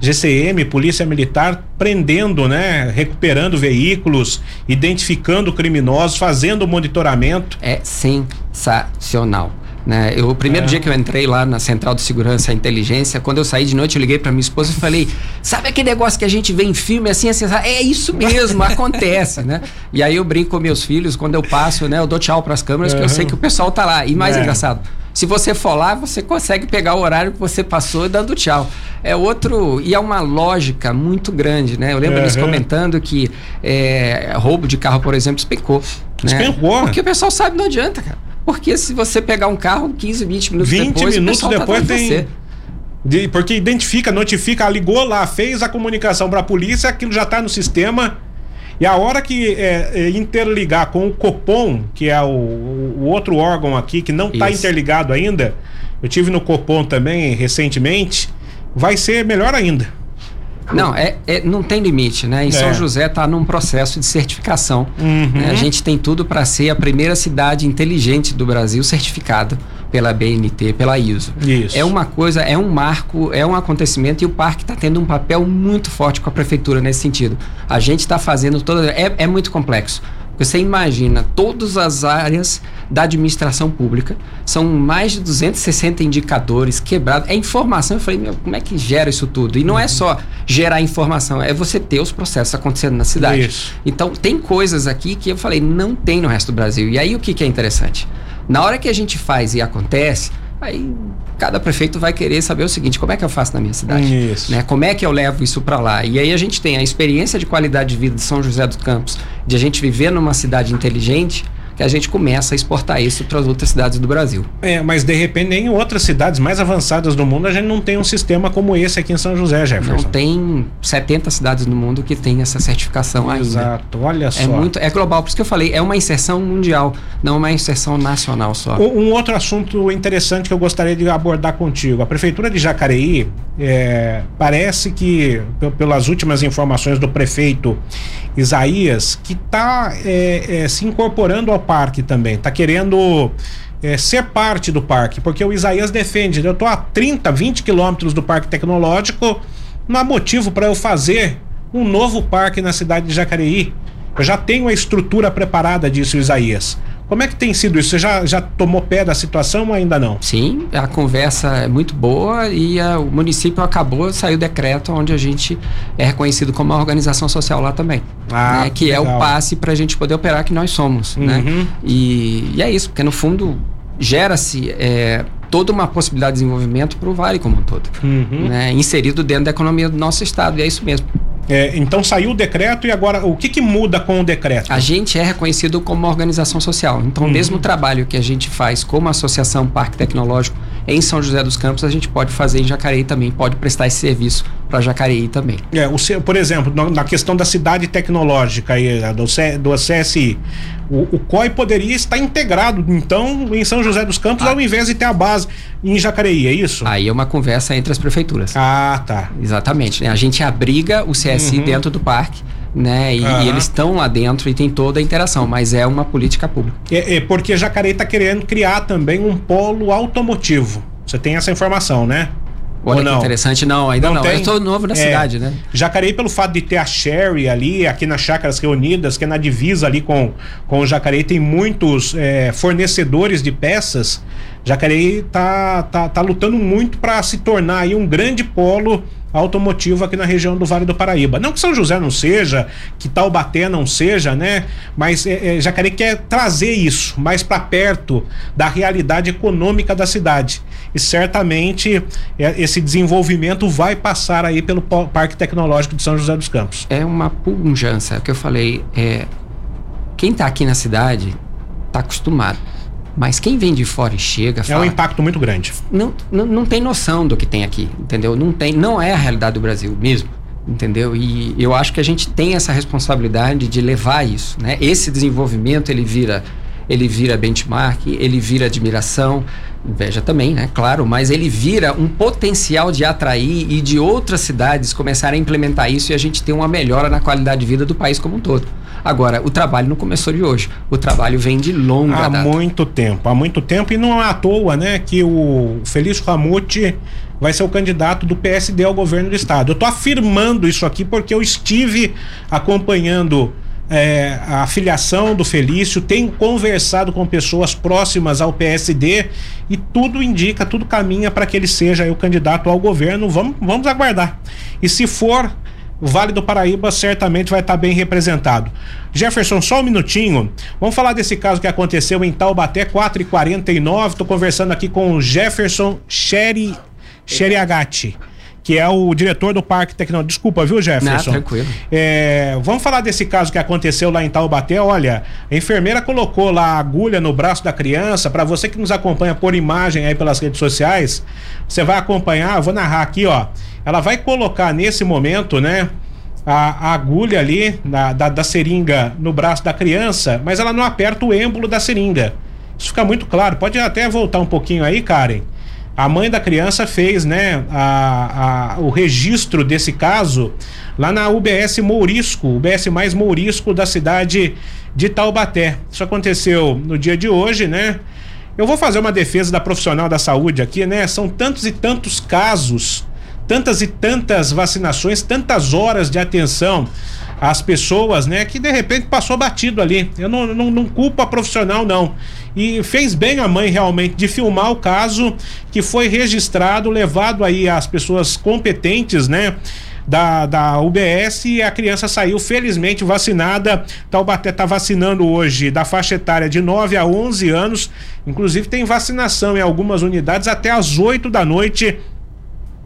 GCM, Polícia Militar, prendendo, né? Recuperando veículos, identificando criminosos, fazendo monitoramento. É sensacional. Né? Eu, o primeiro é. dia que eu entrei lá na Central de Segurança e Inteligência, quando eu saí de noite, eu liguei para minha esposa e falei: Sabe aquele negócio que a gente vê em filme assim, assim, assim? É isso mesmo, acontece, né? E aí eu brinco com meus filhos, quando eu passo, né? Eu dou tchau para as câmeras, uhum. porque eu sei que o pessoal tá lá. E mais é. engraçado, se você for lá, você consegue pegar o horário que você passou dando tchau. É outro. E é uma lógica muito grande, né? Eu lembro uhum. eles comentando que é, roubo de carro, por exemplo, especou. Né? Porque o pessoal sabe não adianta, cara. Porque se você pegar um carro 15, 20 minutos 20 depois, minutos tá depois tá tem. Você. De, porque identifica, notifica, ligou lá, fez a comunicação para a polícia, aquilo já está no sistema e a hora que é, é, interligar com o Copom, que é o, o outro órgão aqui que não está interligado ainda, eu tive no Copom também recentemente, vai ser melhor ainda. Não, é, é, não tem limite, né? E é. São José está num processo de certificação. Uhum. Né? A gente tem tudo para ser a primeira cidade inteligente do Brasil certificada pela BNT, pela ISO. Isso. É uma coisa, é um marco, é um acontecimento e o parque está tendo um papel muito forte com a prefeitura nesse sentido. A gente está fazendo toda. É, é muito complexo. Você imagina todas as áreas da administração pública, são mais de 260 indicadores quebrados. É informação. Eu falei, meu, como é que gera isso tudo? E não é só gerar informação, é você ter os processos acontecendo na cidade. Isso. Então, tem coisas aqui que eu falei, não tem no resto do Brasil. E aí o que, que é interessante? Na hora que a gente faz e acontece, aí cada prefeito vai querer saber o seguinte: como é que eu faço na minha cidade? Isso. Né? Como é que eu levo isso para lá? E aí a gente tem a experiência de qualidade de vida de São José dos Campos, de a gente viver numa cidade inteligente que a gente começa a exportar isso para as outras cidades do Brasil. É, mas de repente nem em outras cidades mais avançadas do mundo a gente não tem um sistema como esse aqui em São José, Jefferson. Não tem 70 cidades no mundo que tem essa certificação ainda. Exato, olha só. É muito, é global, por isso que eu falei, é uma inserção mundial, não uma inserção nacional só. Um outro assunto interessante que eu gostaria de abordar contigo, a prefeitura de Jacareí é, parece que pelas últimas informações do prefeito Isaías que está é, é, se incorporando ao parque também, está querendo é, ser parte do parque, porque o Isaías defende, eu estou a 30, 20 quilômetros do parque tecnológico, não há motivo para eu fazer um novo parque na cidade de Jacareí. Eu já tenho a estrutura preparada disso, Isaías. Como é que tem sido isso? Você já, já tomou pé da situação ou ainda não? Sim, a conversa é muito boa e a, o município acabou, saiu o decreto onde a gente é reconhecido como uma organização social lá também. Ah, né? Que legal. é o passe para a gente poder operar que nós somos. Né? Uhum. Né? E, e, é isso, porque no fundo gera-se é, toda uma possibilidade de desenvolvimento para o Vale como um todo, uhum. né? inserido dentro da economia do nosso estado, e é isso mesmo. É, então saiu o decreto e agora o que, que muda com o decreto? A gente é reconhecido como uma organização social. Então, o mesmo trabalho que a gente faz como Associação Parque Tecnológico em São José dos Campos, a gente pode fazer em Jacareí também, pode prestar esse serviço para Jacareí também. É, o, por exemplo, na questão da cidade tecnológica aí, do, do CSI, o, o COI poderia estar integrado, então, em São José dos Campos, ah. ao invés de ter a base em Jacareí, é isso? Aí é uma conversa entre as prefeituras. Ah, tá. Exatamente. Né? A gente abriga o CSI uhum. dentro do parque né? E, uhum. e eles estão lá dentro e tem toda a interação, mas é uma política pública. É, é porque Jacareí está querendo criar também um polo automotivo. Você tem essa informação, né? Olha que interessante, não, ainda não. não. Tem? Eu estou novo na é, cidade, né? Jacareí, pelo fato de ter a Sherry ali, aqui nas Chácaras Reunidas, que é na divisa ali com, com o Jacareí, tem muitos é, fornecedores de peças. Jacareí tá, tá, tá lutando muito para se tornar aí um grande polo automotivo aqui na região do Vale do Paraíba. Não que São José não seja, que Taubaté não seja, né? Mas é, é, quer trazer isso mais para perto da realidade econômica da cidade. E certamente é, esse desenvolvimento vai passar aí pelo Parque Tecnológico de São José dos Campos. É uma pujança, é o que eu falei. É, quem está aqui na cidade está acostumado mas quem vem de fora e chega. Fala, é um impacto muito grande. Não, não, não tem noção do que tem aqui, entendeu? Não, tem, não é a realidade do Brasil mesmo, entendeu? E eu acho que a gente tem essa responsabilidade de levar isso, né? Esse desenvolvimento ele vira ele vira benchmark, ele vira admiração, inveja também, né? Claro, mas ele vira um potencial de atrair e de outras cidades começarem a implementar isso e a gente ter uma melhora na qualidade de vida do país como um todo. Agora, o trabalho não começou de hoje. O trabalho vem de longa há data. muito tempo, há muito tempo e não é à toa, né, que o Felício Ramute vai ser o candidato do PSD ao governo do estado. Eu estou afirmando isso aqui porque eu estive acompanhando é, a filiação do Felício, tenho conversado com pessoas próximas ao PSD e tudo indica, tudo caminha para que ele seja o candidato ao governo. Vamos, vamos aguardar. E se for o Vale do Paraíba certamente vai estar bem representado. Jefferson, só um minutinho. Vamos falar desse caso que aconteceu em Taubaté, 4 e 49 Estou conversando aqui com o Jefferson Sherry, Agati que é o diretor do Parque Tecnológico. Desculpa, viu, Jefferson? Não, tranquilo. É, vamos falar desse caso que aconteceu lá em Taubaté. Olha, a enfermeira colocou lá a agulha no braço da criança. Para você que nos acompanha por imagem aí pelas redes sociais, você vai acompanhar. Vou narrar aqui, ó ela vai colocar nesse momento, né? A, a agulha ali na, da, da seringa no braço da criança, mas ela não aperta o êmbolo da seringa. Isso fica muito claro. Pode até voltar um pouquinho aí, Karen. A mãe da criança fez, né, a, a, o registro desse caso lá na UBS Mourisco, UBS mais Mourisco da cidade de Taubaté. Isso aconteceu no dia de hoje, né? Eu vou fazer uma defesa da profissional da saúde aqui, né? São tantos e tantos casos tantas e tantas vacinações, tantas horas de atenção às pessoas, né? Que de repente passou batido ali. Eu não, não, não culpo a profissional, não. E fez bem a mãe realmente de filmar o caso que foi registrado, levado aí às pessoas competentes, né? Da, da UBS e a criança saiu felizmente vacinada. Taubaté está vacinando hoje da faixa etária de 9 a 11 anos. Inclusive tem vacinação em algumas unidades até às 8 da noite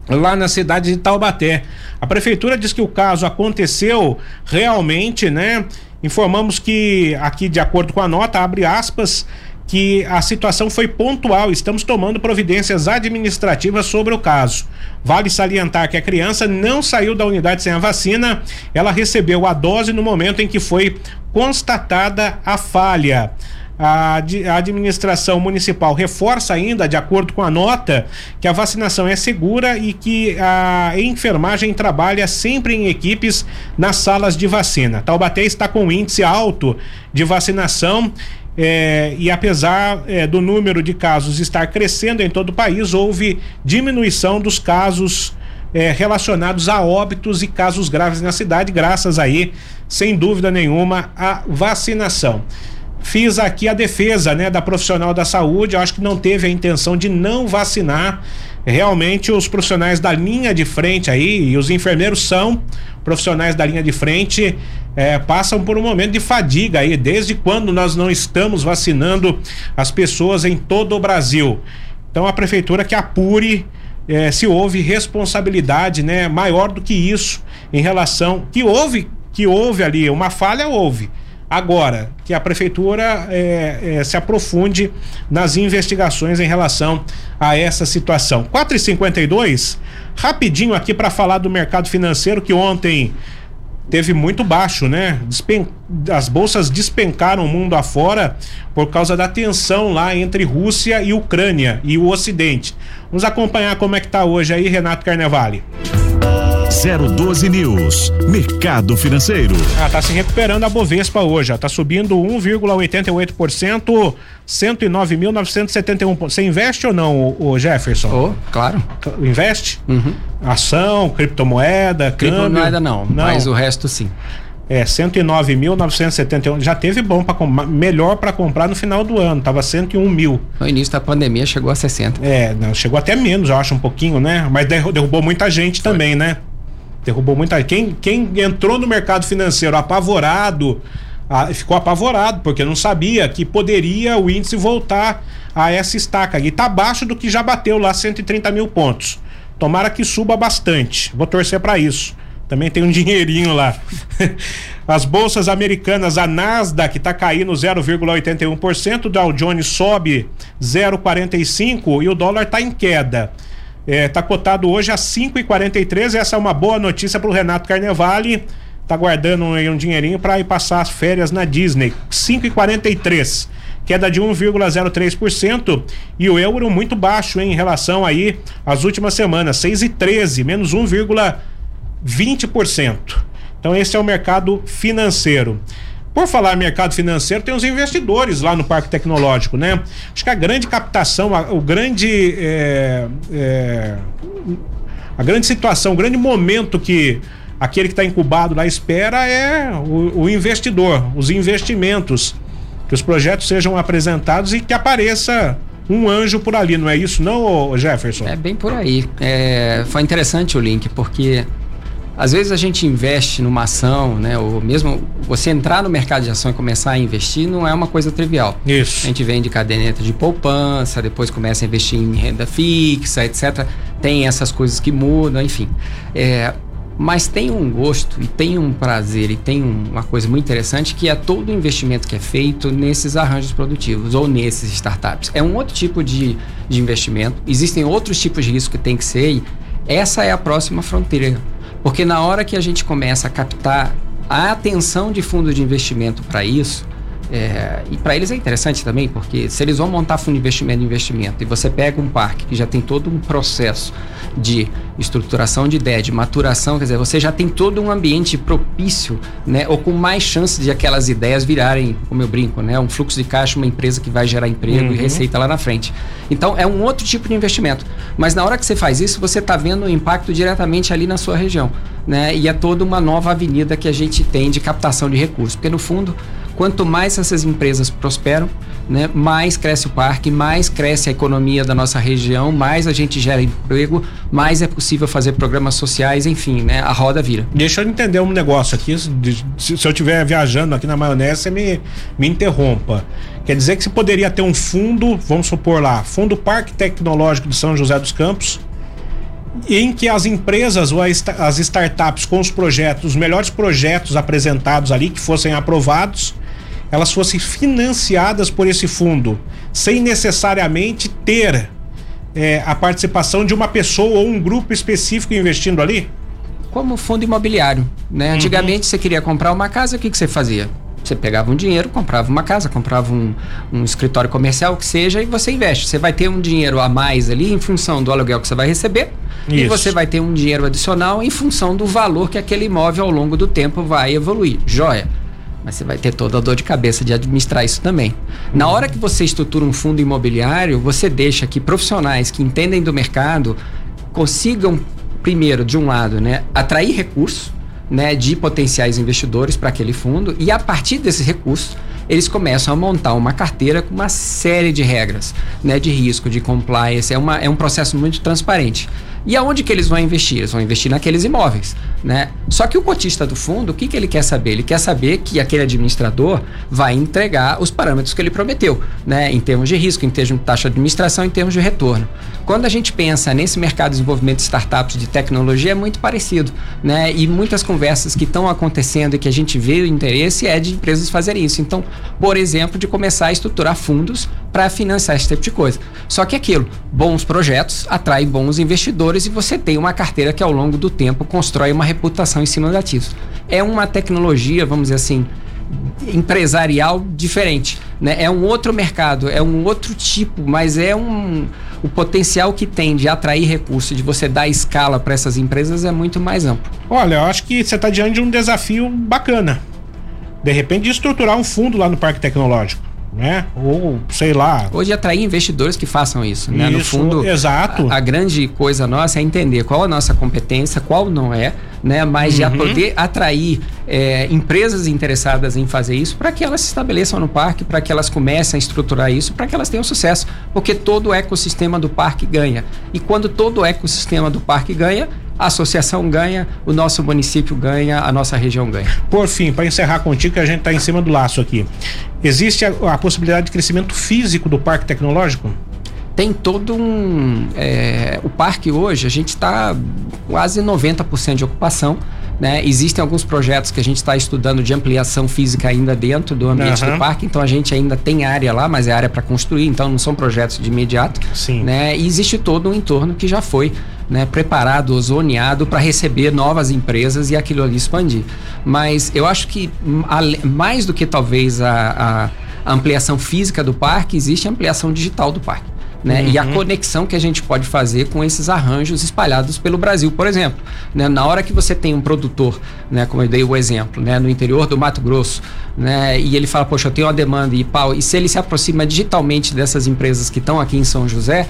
lá na cidade de Taubaté. A prefeitura diz que o caso aconteceu realmente, né? Informamos que aqui de acordo com a nota, abre aspas, que a situação foi pontual, estamos tomando providências administrativas sobre o caso. Vale salientar que a criança não saiu da unidade sem a vacina, ela recebeu a dose no momento em que foi constatada a falha a, administração municipal reforça ainda, de acordo com a nota, que a vacinação é segura e que a enfermagem trabalha sempre em equipes nas salas de vacina. Taubaté está com um índice alto de vacinação. É, e apesar é, do número de casos estar crescendo em todo o país, houve diminuição dos casos é, relacionados a óbitos e casos graves na cidade, graças aí, sem dúvida nenhuma, à vacinação fiz aqui a defesa, né, da profissional da saúde. Eu acho que não teve a intenção de não vacinar. Realmente os profissionais da linha de frente aí, e os enfermeiros são profissionais da linha de frente, é, passam por um momento de fadiga aí, desde quando nós não estamos vacinando as pessoas em todo o Brasil. Então a prefeitura que apure é, se houve responsabilidade, né, maior do que isso em relação que houve que houve ali uma falha houve Agora, que a prefeitura é, é, se aprofunde nas investigações em relação a essa situação. 4h52, rapidinho aqui para falar do mercado financeiro que ontem teve muito baixo, né? Despen... As bolsas despencaram mundo afora por causa da tensão lá entre Rússia e Ucrânia e o Ocidente. Vamos acompanhar como é que tá hoje aí, Renato Carnevale. 012 News, Mercado Financeiro. Ah, tá se recuperando a Bovespa hoje, ó, tá subindo 1,88%, 109.971. Você investe ou não, o Jefferson? Oh, claro. Investe? Uhum. Ação, criptomoeda, criptomoeda não, não, mas o resto sim. É, 109.971. Já teve bom para melhor para comprar no final do ano, tava 101 mil. No início da pandemia chegou a 60. É, não, chegou até menos, eu acho, um pouquinho, né? Mas derrubou muita gente Foi. também, né? Derrubou muita quem Quem entrou no mercado financeiro apavorado, ah, ficou apavorado, porque não sabia que poderia o índice voltar a essa estaca. E está abaixo do que já bateu lá 130 mil pontos. Tomara que suba bastante. Vou torcer para isso. Também tem um (laughs) dinheirinho lá. (laughs) As bolsas americanas, a Nasdaq está caindo 0,81%, o Dow Jones sobe 0,45% e o dólar está em queda. Está é, cotado hoje a 5,43. Essa é uma boa notícia para o Renato Carnevale. Tá guardando um, um dinheirinho para ir passar as férias na Disney. 5,43 queda de 1,03% e o euro muito baixo hein, em relação aí às últimas semanas, 6,13, menos 1,20%. Então esse é o mercado financeiro. Por falar mercado financeiro, tem os investidores lá no Parque Tecnológico, né? Acho que a grande captação, a, o grande. É, é, a grande situação, o grande momento que aquele que está incubado lá espera é o, o, investidor, os investimentos, que os projetos sejam apresentados e que apareça um anjo por ali, não é isso, não, Jefferson? É bem por aí. É, foi interessante o link, porque às vezes a gente investe numa ação, né? Ou mesmo você entrar no mercado de ação e começar a investir não é uma coisa trivial. Isso. A gente vende caderneta de poupança, depois começa a investir em renda fixa, etc. Tem essas coisas que mudam, enfim. É, mas tem um gosto e tem um prazer e tem uma coisa muito interessante que é todo o investimento que é feito nesses arranjos produtivos ou nesses startups. É um outro tipo de, de investimento. Existem outros tipos de risco que tem que ser e essa é a próxima fronteira porque na hora que a gente começa a captar a atenção de fundos de investimento para isso, é, e para eles é interessante também, porque se eles vão montar fundo de investimento investimento e você pega um parque que já tem todo um processo de estruturação de ideia, de maturação, quer dizer, você já tem todo um ambiente propício, né, ou com mais chance de aquelas ideias virarem, como eu brinco, né, um fluxo de caixa, uma empresa que vai gerar emprego uhum. e receita lá na frente. Então é um outro tipo de investimento. Mas na hora que você faz isso, você está vendo o impacto diretamente ali na sua região, né? E é toda uma nova avenida que a gente tem de captação de recursos, porque no fundo Quanto mais essas empresas prosperam, né, mais cresce o parque, mais cresce a economia da nossa região, mais a gente gera emprego, mais é possível fazer programas sociais, enfim, né, a roda vira. Deixa eu entender um negócio aqui. Se, eu estiver viajando aqui na maionese, você me, me interrompa. Quer dizer que você poderia ter um fundo, vamos supor lá, Fundo Parque Tecnológico de São José dos Campos, em que as empresas ou as startups com os projetos, os melhores projetos apresentados ali, que fossem aprovados, elas fossem financiadas por esse fundo, sem necessariamente ter é, a participação de uma pessoa ou um grupo específico investindo ali? Como fundo imobiliário, né? Uhum. Antigamente você queria comprar uma casa, o que, que você fazia? Você pegava um dinheiro, comprava uma casa, comprava um, um escritório comercial, o que seja, e você investe. Você vai ter um dinheiro a mais ali em função do aluguel que você vai receber. Isso. E você vai ter um dinheiro adicional em função do valor que aquele imóvel ao longo do tempo vai evoluir. Joia mas você vai ter toda a dor de cabeça de administrar isso também. Na hora que você estrutura um fundo imobiliário, você deixa que profissionais que entendem do mercado consigam, primeiro, de um lado, né, atrair recursos né, de potenciais investidores para aquele fundo e a partir desses recursos eles começam a montar uma carteira com uma série de regras né, de risco, de compliance. É, uma, é um processo muito transparente. E aonde que eles vão investir? Eles vão investir naqueles imóveis, né? Só que o cotista do fundo, o que, que ele quer saber? Ele quer saber que aquele administrador vai entregar os parâmetros que ele prometeu, né? Em termos de risco, em termos de taxa de administração, em termos de retorno. Quando a gente pensa nesse mercado de desenvolvimento de startups de tecnologia, é muito parecido, né? E muitas conversas que estão acontecendo e que a gente vê o interesse é de empresas fazerem isso. Então, por exemplo, de começar a estruturar fundos para financiar esse tipo de coisa. Só que aquilo, bons projetos atraem bons investidores e você tem uma carteira que ao longo do tempo constrói uma reputação em cima de ativos. É uma tecnologia, vamos dizer assim, empresarial diferente, né? É um outro mercado, é um outro tipo, mas é um o potencial que tem de atrair recursos, de você dar escala para essas empresas é muito mais amplo. Olha, eu acho que você está diante de um desafio bacana. De repente, de estruturar um fundo lá no Parque Tecnológico né? Ou sei lá. Hoje atrair investidores que façam isso, né? Isso, no fundo, exato. A, a, grande coisa nossa é entender qual a nossa competência, qual não é, né? Mas uhum. já poder atrair é, empresas interessadas em fazer isso para que elas se estabeleçam no parque, para que elas comecem a estruturar isso, para que elas tenham sucesso, porque todo o ecossistema do parque ganha. E quando todo o ecossistema do parque ganha, a associação ganha, o nosso município ganha, a nossa região ganha. Por fim, para encerrar contigo, que a gente está em cima do laço aqui. Existe a, a, possibilidade de crescimento físico do parque tecnológico? Tem todo um. É, o parque hoje, a gente está quase 90% de ocupação. Né? Existem alguns projetos que a gente está estudando de ampliação física ainda dentro do ambiente uhum. do parque, então a gente ainda tem área lá, mas é área para construir, então não são projetos de imediato. Sim. Né? E existe todo um entorno que já foi né, preparado, zoneado para receber novas empresas e aquilo ali expandir. Mas eu acho que mais do que talvez a, a ampliação física do parque, existe a ampliação digital do parque. Né? Uhum. E a uhum. conexão que a gente pode fazer com esses arranjos espalhados pelo Brasil, por exemplo. Né? Na hora que você tem um produtor, né, como eu dei o exemplo, né, no interior do Mato Grosso, né, e ele fala, poxa, eu tenho uma demanda e pau, e se ele se aproxima digitalmente dessas empresas que estão aqui em São José,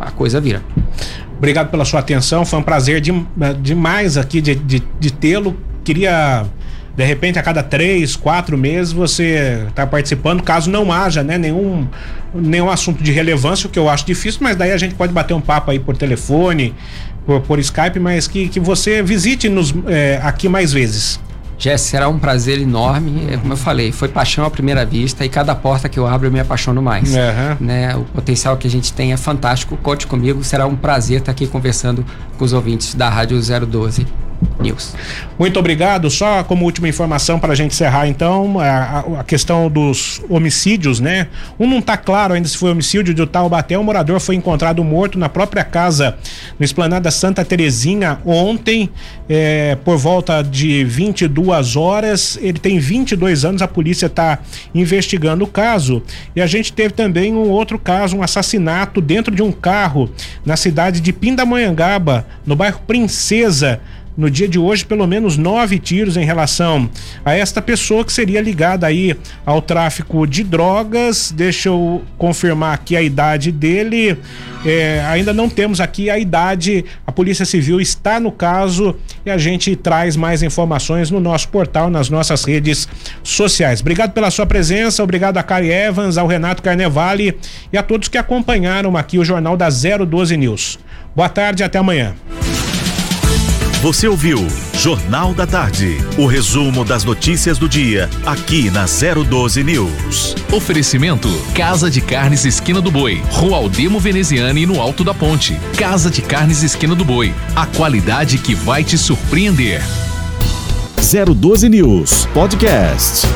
a coisa vira. Obrigado pela sua atenção, foi um prazer de, demais aqui de, de, de tê-lo. Queria de repente a cada três, quatro meses você está participando, caso não haja né, nenhum, nenhum assunto de relevância, o que eu acho difícil, mas daí a gente pode bater um papo aí por telefone, por, por Skype, mas que, que você visite nos é, aqui mais vezes. Jess, será um prazer enorme. É, como eu falei, foi paixão à primeira vista e cada porta que eu abro eu me apaixono mais. Uhum. Né? O potencial que a gente tem é fantástico. Conte comigo, será um prazer estar aqui conversando com os ouvintes da Rádio 012. News. Muito obrigado. Só como última informação para a gente encerrar, então, a, a, questão dos homicídios, né? Um não está claro ainda se foi homicídio de Taubaté. O morador foi encontrado morto na própria casa no Esplanada Santa Terezinha ontem, é, por volta de 22 horas. Ele tem 22 anos, a polícia está investigando o caso. E a gente teve também um outro caso, um assassinato dentro de um carro na cidade de Pindamonhangaba, no bairro Princesa no dia de hoje pelo menos nove tiros em relação a esta pessoa que seria ligada aí ao tráfico de drogas. Deixa eu confirmar aqui a idade dele. É, ainda não temos aqui a idade. A Polícia Civil está no caso e a gente traz mais informações no nosso portal, nas nossas redes sociais. Obrigado pela sua presença, obrigado a Cari Evans, ao Renato Carnevale e a todos que acompanharam aqui o Jornal da 012 News. Boa tarde e até amanhã. Você ouviu Jornal da Tarde, o resumo das notícias do dia, aqui na 012 News. Oferecimento: Casa de Carnes Esquina do Boi, Rua Aldemo Veneziane no Alto da Ponte. Casa de Carnes Esquina do Boi, a qualidade que vai te surpreender. 012 News Podcast.